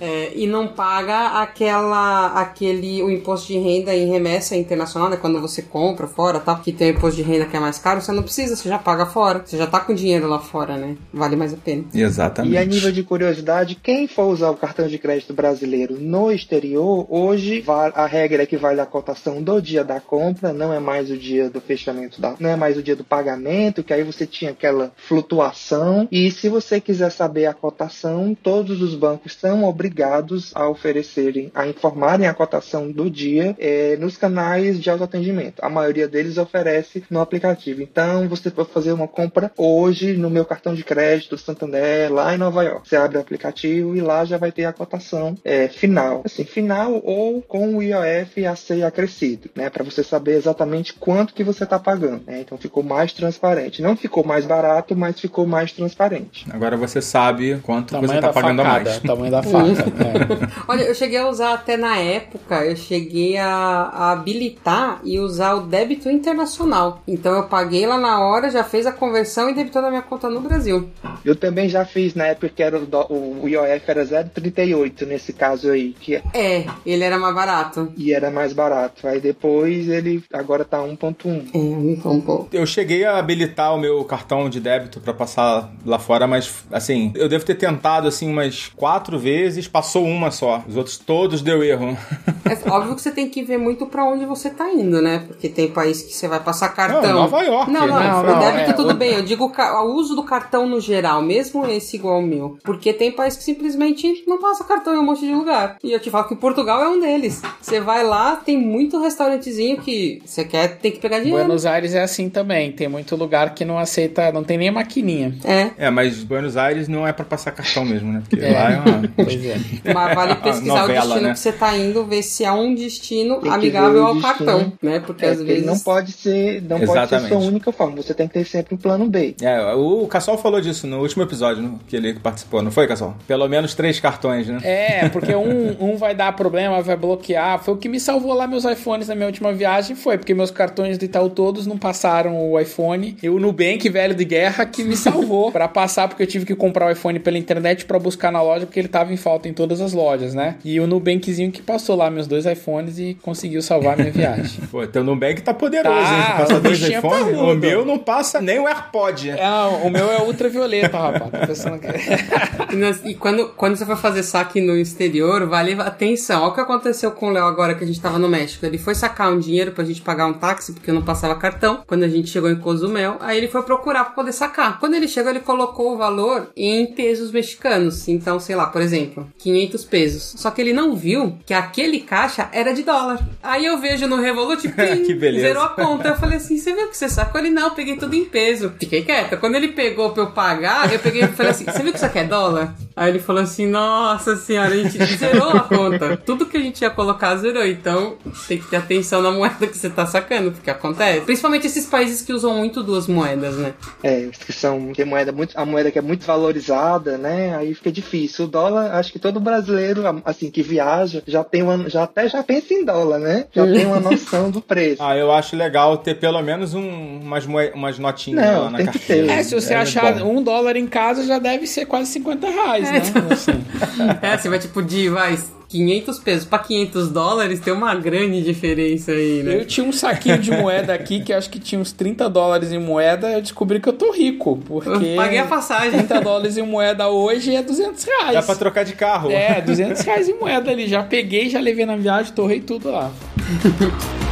G: É, e não paga aquela aquele o imposto de renda em remessa internacional, né? Quando você compra fora, tal, que tem o imposto de renda que é mais caro, você não precisa, você já paga fora. Você já tá com dinheiro lá fora, né? Vale mais a pena.
C: Exatamente.
E: E a nível de curiosidade, quem for usar o cartão de crédito brasileiro no exterior, hoje a regra é que vale a cotação do dia da compra, não é mais o dia do fechamento da, não é mais o dia do pagamento, que aí você tinha aquela flutuação. E se você quiser saber a cotação, todos os bancos são obrigados a oferecerem, a informarem a cotação do dia eh, nos canais de autoatendimento. A maioria deles oferece no aplicativo. Então você pode fazer uma compra hoje no meu cartão de crédito Santander lá em Nova York. Você abre o aplicativo e lá já vai ter a cotação eh, final. Assim, final ou com o IOF e AC acrescido, né? Para você saber exatamente quanto que você está pagando. né? Então ficou mais transparente. Não ficou mais barato, mas ficou mais transparente.
C: Agora você sabe quanto você
F: Tamanho
C: tá
F: da
C: pagando a mais.
F: Tamanho da faca. [laughs] é.
G: Olha, eu cheguei a usar até na época, eu cheguei a, a habilitar e usar o débito internacional. Então eu paguei lá na hora, já fez a conversão e debitou na minha conta no Brasil.
E: Eu também já fiz na época que era o, dó- o IOF era 0,38 nesse caso aí, que
G: É, ele era mais barato.
E: e era mais barato. Aí depois ele agora tá 1.1.
G: É, me foi um pouco.
C: Eu cheguei a habilitar o meu cartão de débito pra passar lá fora, mas assim, eu devo ter tentado assim umas quatro vezes, passou uma só. Os outros todos deu erro.
G: É óbvio que você tem que ver muito pra onde você tá indo, né? Porque tem país que você vai passar cartão.
C: Não, Nova York.
G: Não, não,
F: Não,
G: o
F: não,
G: débito
F: é,
G: tudo
F: o-
G: bem. Eu digo o, uso do cartão no geral, mesmo esse igual ao meu. Porque tem país que simplesmente não passa cartão em um monte de lugar. E eu te falo que Portugal é um deles. Você vai lá, tem muito restaurantezinho que você quer, tem que pegar dinheiro.
F: Buenos Aires é assim também. Tem muito lugar que não aceita, não tem nem maquininha.
G: É,
C: É, mas Buenos Aires não é pra passar cartão mesmo, né? Porque
F: É.
C: lá é uma. [laughs]
F: Pois é.
G: mas vale pesquisar
C: Novela,
G: o destino
C: né?
G: que você tá indo, ver se é um destino
E: Tem
G: amigável ao
E: destino.
G: cartão, né? Porque
E: É,
G: às vezes
E: não pode ser, não pode ser
C: Exatamente.
E: sua única forma. Você tem que ter sempre um plano B.
C: É, o Cassol falou disso no último episódio no- que ele participou, não foi, Cassol? Pelo menos três cartões, né?
F: É, porque um, um vai dar problema, vai bloquear. Foi o que me salvou lá meus iPhones na minha última viagem, foi porque meus cartões do Itaú todos não passaram o iPhone. E o Nubank, velho de guerra, que me salvou pra passar, porque eu tive que comprar o iPhone pela internet pra buscar na loja, porque ele tava em falta em todas as lojas, né? E o Nubankzinho que passou lá meus dois iPhones e conseguiu salvar a minha [laughs] viagem.
C: Pô, teu Nubank tá poderoso,
F: Tá,
C: hein? Passa dois
F: é
C: iPhones. o meu não passa nem o AirPod.
F: É, o meu é ultravioleta, rapaz. Tô pensando que... [laughs]
G: E, e quando, quando você vai fazer saque no exterior, vale atenção. Olha o que aconteceu com o Léo agora que a gente tava no México. Ele foi sacar um dinheiro pra gente pagar um táxi, porque eu não passava cartão. Quando a gente chegou em Cozumel, aí ele foi procurar pra poder sacar. Quando ele chegou, ele colocou o valor em pesos mexicanos. Então, sei lá, por exemplo, 500 pesos. Só que ele não viu que aquele caixa era de dólar. Aí eu vejo no Revolut, [laughs]
C: Que beleza.
G: zerou a conta. Eu falei assim: você viu que você sacou? Ele não, eu peguei tudo em peso. Fiquei quieta. Quando ele pegou pra eu pagar, eu peguei e falei assim: você viu que isso aqui é dólar? Aí ele falou assim: Nossa senhora, a gente zerou a conta. Tudo que a gente ia colocar zerou. Então tem que ter atenção na moeda que você tá sacando, porque acontece. Principalmente esses países que usam muito duas moedas, né?
E: É, que são tem moeda muito, a moeda que é muito valorizada, né? Aí fica difícil. O dólar, acho que todo brasileiro, assim, que viaja, já tem uma, já até já pensa em dólar, né? Já tem uma [laughs] noção do preço.
C: Ah, eu acho legal ter pelo menos um, umas, moe- umas notinhas
E: Não,
C: lá na
E: tem que
C: carteira.
E: ter.
F: É, se você
C: É
F: achar um dólar em casa, já deve ser quase 50 reais, né? Assim. [laughs]
G: É, você vai tipo de, vai, 500 pesos pra 500 dólares, tem uma grande diferença aí, né?
F: Eu tinha um saquinho de moeda aqui que acho que tinha uns 30 dólares em moeda. Eu descobri que eu tô rico, porque.
G: Eu paguei a passagem.
F: 30 dólares em moeda hoje é 200 reais.
C: Dá pra trocar de carro.
F: É, 200 reais em moeda ali. Já peguei, já levei na viagem, torrei tudo lá. [laughs]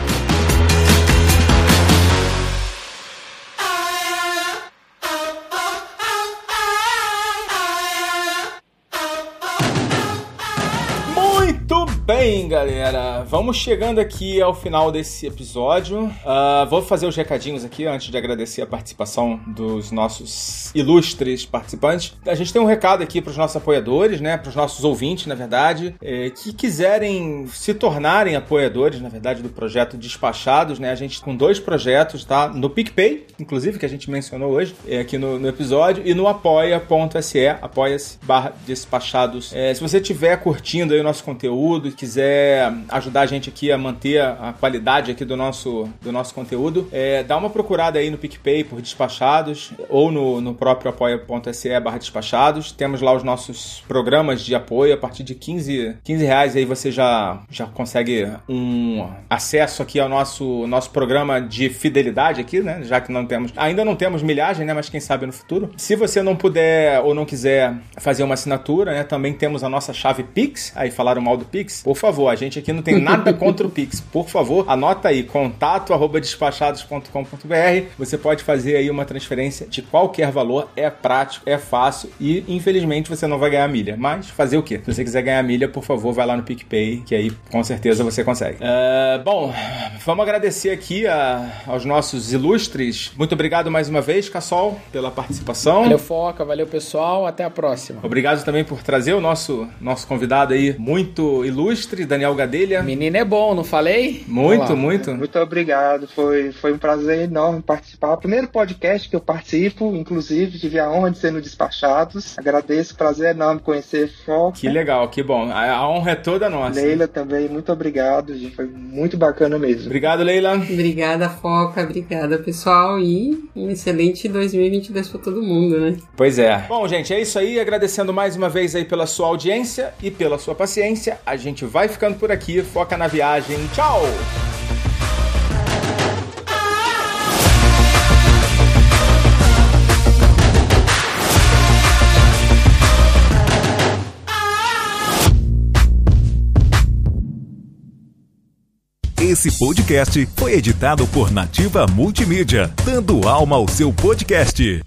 C: bem, galera. Vamos chegando aqui ao final desse episódio. Ah, vou fazer os recadinhos aqui antes de agradecer a participação dos nossos ilustres participantes. A gente tem um recado aqui para os nossos apoiadores, né? Para os nossos ouvintes, na verdade, eh, que quiserem se tornarem apoiadores, na verdade, do projeto Despachados, né? A gente com dois projetos, tá? No PicPay, inclusive, que a gente mencionou hoje eh, aqui no, no episódio, e no apoia.se, apoia-se barra despachados. Eh, se você estiver curtindo aí o nosso conteúdo quiser ajudar a gente aqui a manter a qualidade aqui do nosso, do nosso conteúdo, eh, dá uma procurada aí no PicPay por despachados ou no, no próprio apoia.se barra despachados. Temos lá os nossos programas de apoio a partir de 15, 15 reais aí você já, já consegue um acesso aqui ao nosso, nosso programa de fidelidade aqui, né? Já que não temos, ainda não temos milhagem, né? Mas quem sabe no futuro. Se você não puder ou não quiser fazer uma assinatura, né? Também temos a nossa chave Pix. Aí falaram mal do Pix. Por favor, a gente aqui não tem nada contra o Pix. Por favor, anota aí contato arroba despachados.com.br. Você pode fazer aí uma transferência de qualquer valor. É prático, é fácil e infelizmente você não vai ganhar milha. Mas fazer o quê? Se você quiser ganhar milha, por favor, vai lá no PicPay, que aí com certeza você consegue. É, bom, vamos agradecer aqui a- aos nossos ilustres. Muito obrigado mais uma vez, Cassol, pela participação.
F: Valeu, Foca. Valeu, pessoal. Até a próxima.
C: Obrigado também por trazer o nosso, nosso convidado aí, muito ilustre, Daniel Gadelha.
F: Menino é bom, não falei?
C: Muito,
F: Olha lá.
C: muito.
E: Muito obrigado, foi, foi um prazer enorme participar. Primeiro podcast que eu participo, inclusive, tive a honra de ser no Despachados. Agradeço, prazer enorme conhecer Foca.
C: Que legal, que bom. A, a honra é toda nossa.
E: Leila também, muito obrigado, gente, foi muito bacana mesmo.
C: Obrigado, Leila.
G: Obrigada, Foca. Obrigada, pessoal. E um excelente 2022 pra todo mundo, né?
C: Pois é. Bom, gente, é isso aí. Agradecendo mais uma vez aí pela sua audiência e pela sua paciência. A gente vai ficando por aqui. Foca na viagem. Tchau!
H: Esse podcast foi editado por Nativa Multimídia, dando alma ao seu podcast.